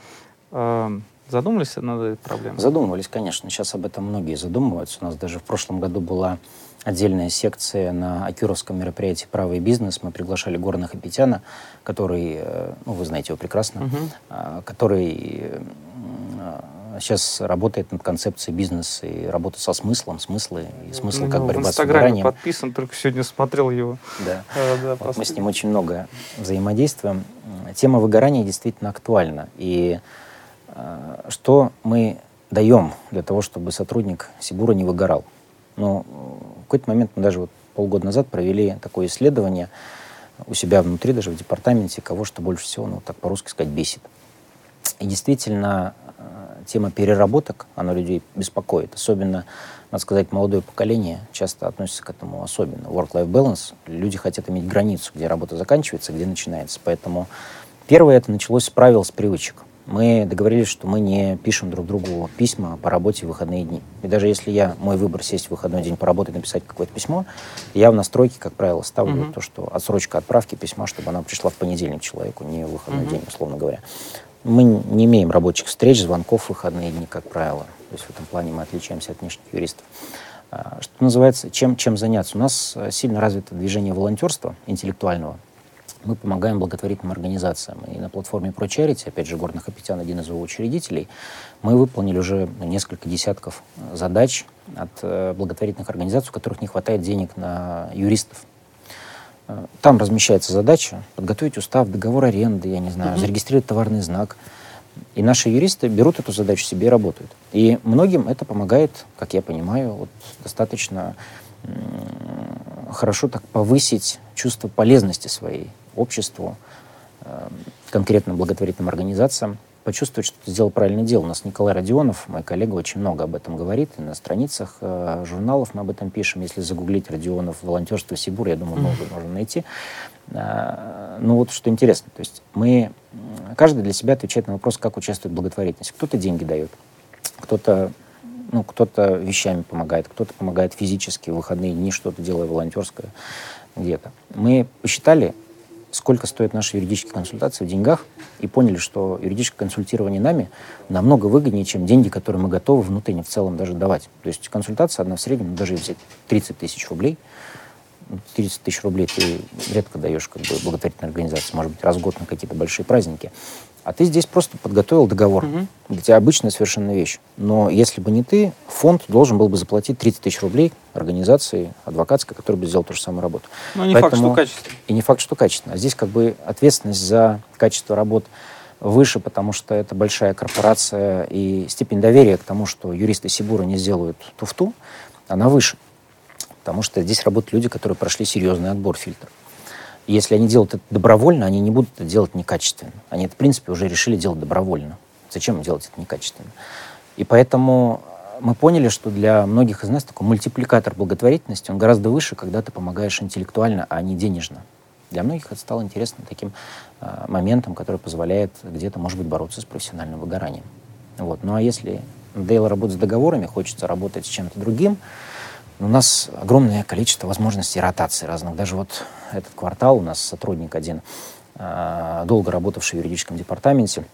Э, задумались над этой проблемой? Задумывались, конечно. Сейчас об этом многие задумываются. У нас даже в прошлом году была отдельная секция на Акюровском мероприятии «Право и бизнес». Мы приглашали Горна Хапетяна, который, э, ну, вы знаете его прекрасно, угу. который сейчас работает над концепцией бизнеса и работы со смыслом, смыслы и смыслы ну, как борьба в Инстаграме подписан, только сегодня смотрел его. Да. <laughs> А, да вот мы с ним очень много взаимодействуем. Тема выгорания действительно актуальна. И э, что мы даем для того, чтобы сотрудник Сибура не выгорал? Ну, какой-то момент мы даже вот полгода назад провели такое исследование у себя внутри, даже в департаменте, кого что больше всего, ну, так по-русски сказать, бесит. И действительно, э, тема переработок, она людей беспокоит. Особенно, надо сказать, молодое поколение часто относится к этому особенно. Work-life balance. Люди хотят иметь границу, где работа заканчивается, где начинается. Поэтому первое это началось с правил, с привычек мы договорились, что мы не пишем друг другу письма по работе в выходные дни. И даже если я, мой выбор сесть в выходной день поработать, написать какое-то письмо, я в настройке, как правило, ставлю uh-huh. то, что отсрочка отправки письма, чтобы она пришла в понедельник человеку, не в выходной uh-huh. день, условно говоря. Мы не имеем рабочих встреч, звонков в выходные дни, как правило. То есть в этом плане мы отличаемся от внешних юристов. А, что называется, чем, чем заняться? У нас э, сильно развито движение волонтерства интеллектуального мы помогаем благотворительным организациям. И на платформе ProCharity, опять же, Горных Апетян, один из его учредителей, мы выполнили уже несколько десятков задач от э, благотворительных организаций, у которых не хватает денег на юристов. Э, там размещается задача подготовить устав, договор аренды, я не знаю, mm-hmm. зарегистрировать товарный знак. И наши юристы берут эту задачу себе и работают. И многим это помогает, как я понимаю, вот, достаточно хорошо так повысить чувство полезности своей обществу, э, конкретно благотворительным организациям, почувствовать, что ты сделал правильное дело. У нас Николай Родионов, мой коллега, очень много об этом говорит. И на страницах э, журналов мы об этом пишем. Если загуглить Родионов «Волонтерство Сибур», я думаю, много можно найти. Э, ну вот что интересно, то есть мы, каждый для себя отвечает на вопрос, как участвует в благотворительности. Кто-то деньги дает, кто-то ну, кто-то вещами помогает, кто-то помогает физически, в выходные дни что-то делая волонтерское где-то. Мы посчитали, сколько стоят наши юридические консультации в деньгах, и поняли, что юридическое консультирование нами намного выгоднее, чем деньги, которые мы готовы внутренне в целом даже давать. То есть консультация одна в среднем, даже взять 30 тысяч рублей, 30 тысяч рублей ты редко даешь как бы благотворительной организации, может быть, раз в год на какие-то большие праздники. А ты здесь просто подготовил договор. Угу. Тебя обычная совершенно вещь. Но если бы не ты, фонд должен был бы заплатить 30 тысяч рублей организации адвокатской, которая бы сделала ту же самую работу. Но не Поэтому... факт, что качественно. И не факт, что качественно. А здесь как бы ответственность за качество работ выше, потому что это большая корпорация, и степень доверия к тому, что юристы Сибура не сделают туфту, она выше. Потому что здесь работают люди, которые прошли серьезный отбор фильтров. Если они делают это добровольно, они не будут это делать некачественно. Они это, в принципе, уже решили делать добровольно. Зачем делать это некачественно? И поэтому мы поняли, что для многих из нас такой мультипликатор благотворительности, он гораздо выше, когда ты помогаешь интеллектуально, а не денежно. Для многих это стало интересным таким э, моментом, который позволяет где-то, может быть, бороться с профессиональным выгоранием. Вот. Ну а если Дейл работает с договорами, хочется работать с чем-то другим, у нас огромное количество возможностей ротации разных. Даже вот этот квартал у нас сотрудник один, э, долго работавший в юридическом департаменте,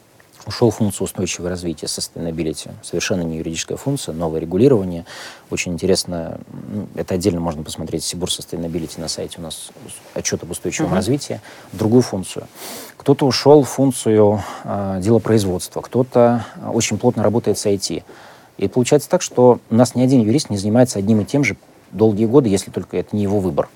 ушел в функцию устойчивого развития, sustainability. Совершенно не юридическая функция, новое регулирование. Очень интересно, ну, это отдельно можно посмотреть, Сибур Sustainability на сайте у нас отчет об устойчивом uh-huh. развитии, другую функцию. Кто-то ушел в функцию э, делопроизводства, кто-то очень плотно работает с IT. И получается так, что у нас ни один юрист не занимается одним и тем же долгие годы, если только это не его выбор.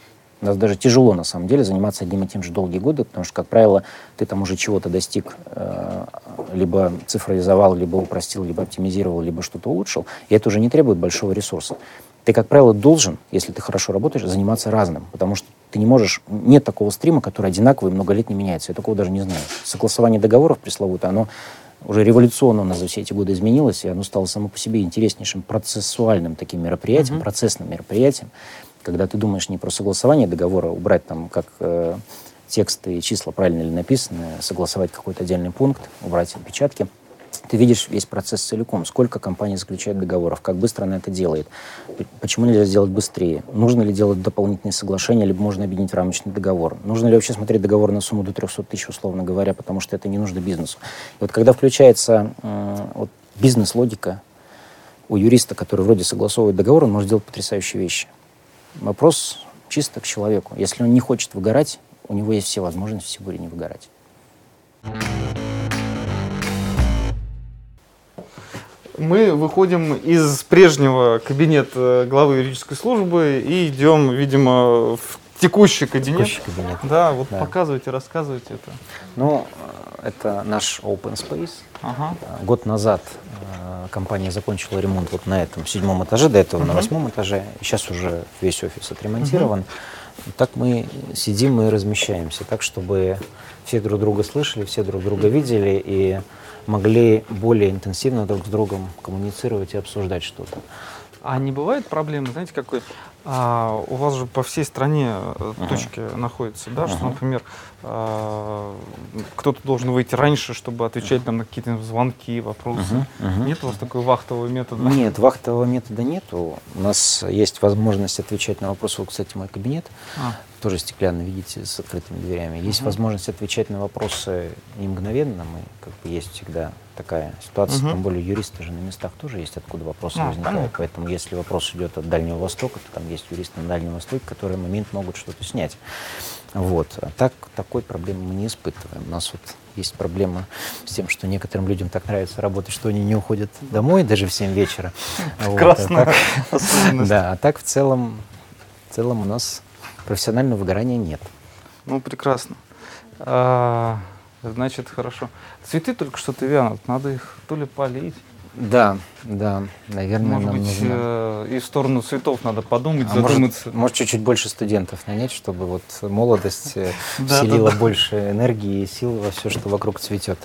У нас даже тяжело, на самом деле, заниматься одним и тем же долгие годы, потому что, как правило, ты там уже чего-то достиг, э, либо цифровизовал, либо упростил, либо оптимизировал, либо что-то улучшил, и это уже не требует большого ресурса. Ты, как правило, должен, если ты хорошо работаешь, заниматься разным, потому что ты не можешь... Нет такого стрима, который одинаковый много лет не меняется. Я такого даже не знаю. Согласование договоров пресловутое, оно уже революционно у нас за все эти годы изменилось, и оно стало само по себе интереснейшим процессуальным таким мероприятием, uh-huh. процессным мероприятием, когда ты думаешь не про согласование договора, убрать там как э, тексты и числа правильно ли написаны, согласовать какой-то отдельный пункт, убрать отпечатки. Ты видишь весь процесс целиком, сколько компаний заключает договоров, как быстро она это делает, почему нельзя сделать быстрее, нужно ли делать дополнительные соглашения, либо можно объединить рамочный договор, нужно ли вообще смотреть договор на сумму до 300 тысяч, условно говоря, потому что это не нужно бизнесу. И вот когда включается вот, бизнес-логика у юриста, который вроде согласовывает договор, он может делать потрясающие вещи. Вопрос чисто к человеку. Если он не хочет выгорать, у него есть все возможности в Сибуре не выгорать. Мы выходим из прежнего кабинета главы юридической службы и идем, видимо, в текущий кабинет. Текущий кабинет. Да, вот да. показывайте, рассказывайте это. Ну, это наш open space. Ага. Год назад э, компания закончила ремонт вот на этом седьмом этаже, до этого uh на восьмом этаже. Сейчас уже весь офис отремонтирован. uh Так мы сидим и размещаемся, так чтобы все друг друга слышали, все друг друга видели и могли более интенсивно друг с другом коммуницировать и обсуждать что-то. А не бывает проблемы, знаете, какой? А, у вас же по всей стране uh-huh. точки находятся, да, uh-huh. что, например, а, кто-то должен выйти раньше, чтобы отвечать там, на какие-то звонки, вопросы. Uh-huh. Uh-huh. Нет у вас такого вахтового метода? Нет, вахтового метода нету. У нас есть возможность отвечать на вопросы. Вот, кстати, мой кабинет. А тоже стеклянный, видите, с открытыми дверями. Есть uh-huh. возможность отвечать на вопросы не мгновенно. Мы, как бы, есть всегда такая ситуация. Uh-huh. Тем более юристы же на местах тоже есть, откуда вопросы uh-huh. возникают. Поэтому если вопрос идет от Дальнего Востока, то там есть юристы на Дальнем Востоке, которые момент могут что-то снять. Вот. А так, такой проблемы мы не испытываем. У нас вот есть проблема с тем, что некоторым людям так нравится работать, что они не уходят домой даже в 7 вечера. Вот, а так, <laughs> Да, а так в целом, в целом у нас профессионального выгорания нет. Ну, прекрасно. Значит, хорошо. Цветы только что-то вянут, надо их то ли полить. Да, да, наверное, может нам быть, нужно... э, и в сторону цветов надо подумать, а задуматься. Может, может, чуть-чуть больше студентов нанять, чтобы вот молодость э, <laughs> вселила больше энергии и сил во все, что вокруг цветет.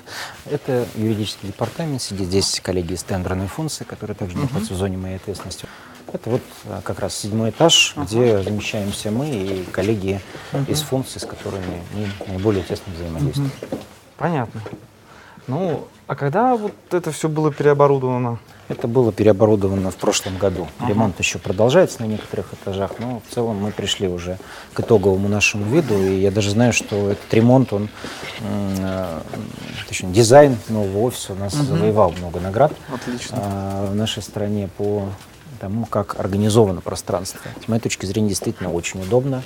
Это юридический департамент, сидит здесь коллеги из тендерной функции, которые также находятся в зоне моей ответственности. Это вот а, как раз седьмой этаж, uh-huh. где размещаемся мы и коллеги uh-huh. из функций, с которыми мы наиболее тесно взаимодействуем. Uh-huh. Понятно. Ну, а когда вот это все было переоборудовано? Это было переоборудовано в прошлом году. Ага. Ремонт еще продолжается на некоторых этажах, но в целом мы пришли уже к итоговому нашему виду. И я даже знаю, что этот ремонт, он, э, точнее, дизайн нового офиса у нас угу. завоевал много наград Отлично. Э, в нашей стране по тому, как организовано пространство. С моей точки зрения, действительно очень удобно,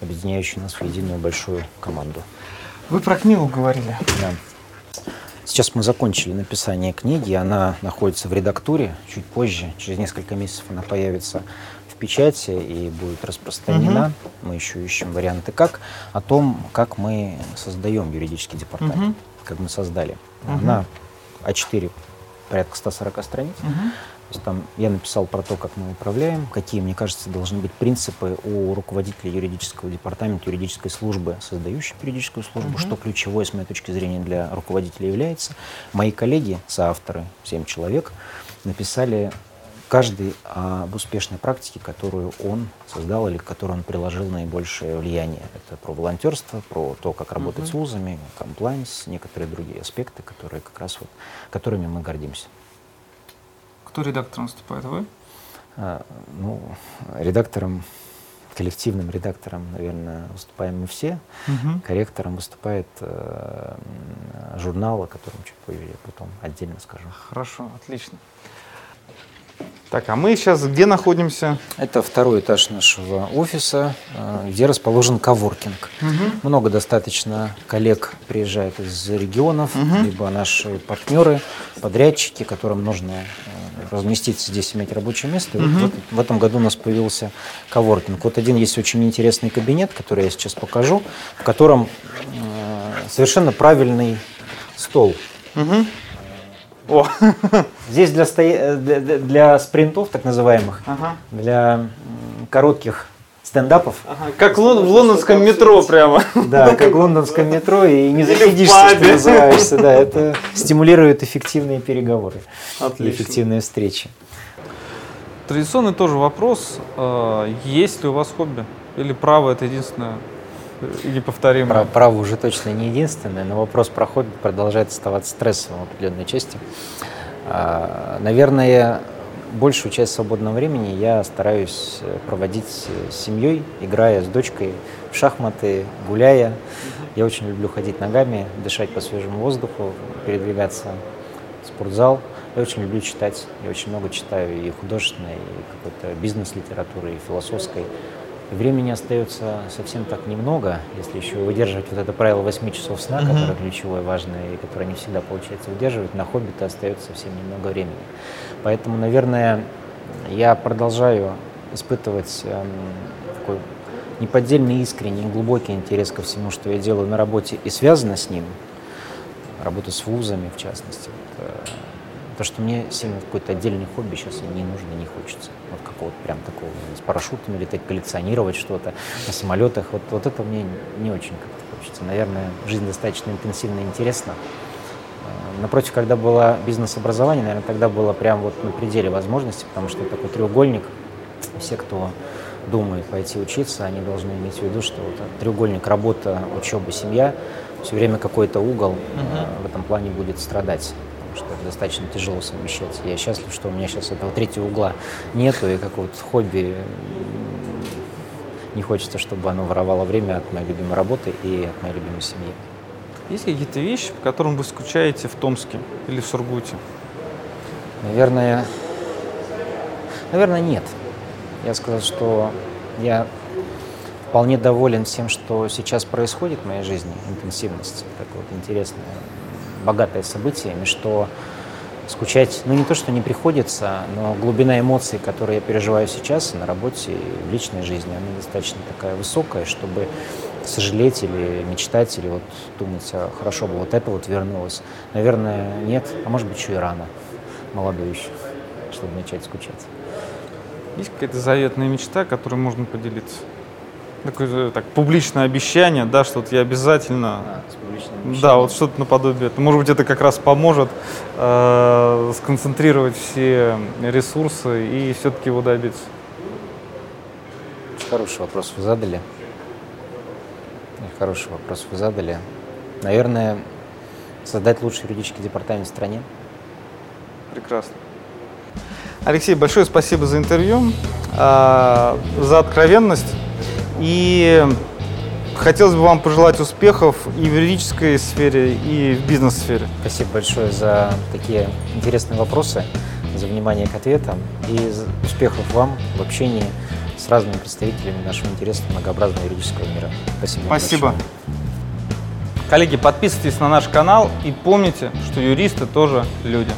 объединяющий нас в единую большую команду. Вы про книгу говорили. Да. Сейчас мы закончили написание книги, она находится в редактуре. Чуть позже, через несколько месяцев, она появится в печати и будет распространена. Мы еще ищем варианты как. О том, как мы создаем юридический департамент, Мгм. как мы создали. Мгм. Она А4, порядка 140 страниц. То есть там я написал про то, как мы управляем, какие, мне кажется, должны быть принципы у руководителя юридического департамента, юридической службы, создающей юридическую службу, Мгм. что ключевое, с моей точки зрения, для руководителя является. Мои коллеги, соавторы, 7 человек, написали каждый об успешной практике, которую он создал или к которой он приложил наибольшее влияние. Это про волонтерство, про то, как работать Мгм. с вузами, комплайнс, некоторые другие аспекты, которые как раз вот, которыми мы гордимся. Кто редактором выступает? Вы? А, Ну, редактором, коллективным редактором, наверное, выступаем мы все. Корректором выступает э, журнал, о котором чуть позже я потом отдельно скажу. Хорошо, отлично. Так, а мы сейчас где находимся? Это второй этаж нашего офиса, э, где расположен коворкинг. Много достаточно коллег приезжает из регионов, Мгм. либо наши партнеры, подрядчики, которым нужно э, разместиться здесь, иметь рабочее место. И вот в этом- году у нас появился коворкинг. Вот один есть очень интересный кабинет, который я сейчас покажу, в котором э, совершенно правильный стол. Мгм. О, <laughs> Здесь для, стоя- э, для, для- спринтов, так называемых, ага. для коротких стендапов, Ага, Как в лон- в лондонском метро прямо. Да, как в лондонском метро, и не засидишься, что пабе. называется. Да, это стимулирует эффективные переговоры Отлично. эффективные встречи. Традиционный тоже вопрос. э, Есть ли у вас хобби? Или право это единственное э, неповторимое? Про- Право уже точно не единственное, но вопрос про хобби продолжает оставаться стрессовым в определенной части. А, Наверное, большую часть свободного времени я стараюсь э, проводить э, с семьей, играя с дочкой в шахматы, гуляя. Я очень люблю ходить ногами, дышать по свежему воздуху, передвигаться в спортзал. Я очень люблю читать. Я очень много читаю и художественной, и какой-то бизнес-литературы, и философской. Времени остается совсем так немного, если еще выдерживать вот это правило 8 часов сна, Мгм. которое ключевое, важное, и которое не всегда получается выдерживать, на хобби-то остается совсем немного времени. Поэтому, наверное, я продолжаю испытывать эм, такой неподдельный, искренний, глубокий интерес ко всему, что я делаю на работе и связано с ним, работа с вузами в частности. Э, то, что мне сильно какой-то отдельный хобби сейчас не нужно, не хочется. Вот какого-то прям такого, с парашютами летать, коллекционировать что-то на самолетах. Вот, вот это мне не очень как-то хочется. Наверное, жизнь достаточно интенсивна и интересна. Э, Напротив, когда было бизнес-образование, наверное, тогда было прям вот на пределе возможностей, потому что такой треугольник. Все, кто думает пойти учиться, они должны иметь в виду, что вот треугольник работа, учеба, семья, все время какой-то угол э, в этом плане будет страдать. Потому что это достаточно тяжело совмещать. Я счастлив, что у меня сейчас этого третьего угла нету, и какого-то хобби не хочется, чтобы оно воровало время от моей любимой работы и от моей любимой семьи. Есть какие-то вещи, по которым вы скучаете в Томске или в Сургуте? Наверное, наверное, нет. Я сказал, что я вполне доволен всем, что сейчас происходит в моей жизни, интенсивность, такое вот интересное, богатое событиями, что скучать, ну не то, что не приходится, но глубина эмоций, которые я переживаю сейчас и на работе, и в личной жизни, она достаточно такая высокая, чтобы сожалеть или мечтать, или вот думать, а, хорошо бы вот это вот вернулось. Наверное, нет, а может быть, еще и рано, молодой еще, чтобы начать скучать. Есть какая-то заветная мечта, которой можно поделиться? Такое так, публичное обещание, да, что вот я обязательно Да, вот что-то наподобие. Может быть, это как раз поможет э, сконцентрировать все ресурсы и все-таки его добиться. Хороший вопрос вы задали. Хороший вопрос вы задали. Наверное, создать лучший юридический департамент в стране. Прекрасно. Алексей, большое спасибо за интервью, э, за откровенность. И хотелось бы вам пожелать успехов и в юридической сфере, и в бизнес-сфере. Спасибо большое за такие интересные вопросы. за внимание к ответам и успехов вам в общении с разными представителями нашего интересного многообразного юридического мира. Спасибо. Спасибо. Коллеги, подписывайтесь на наш канал и помните, что юристы тоже люди.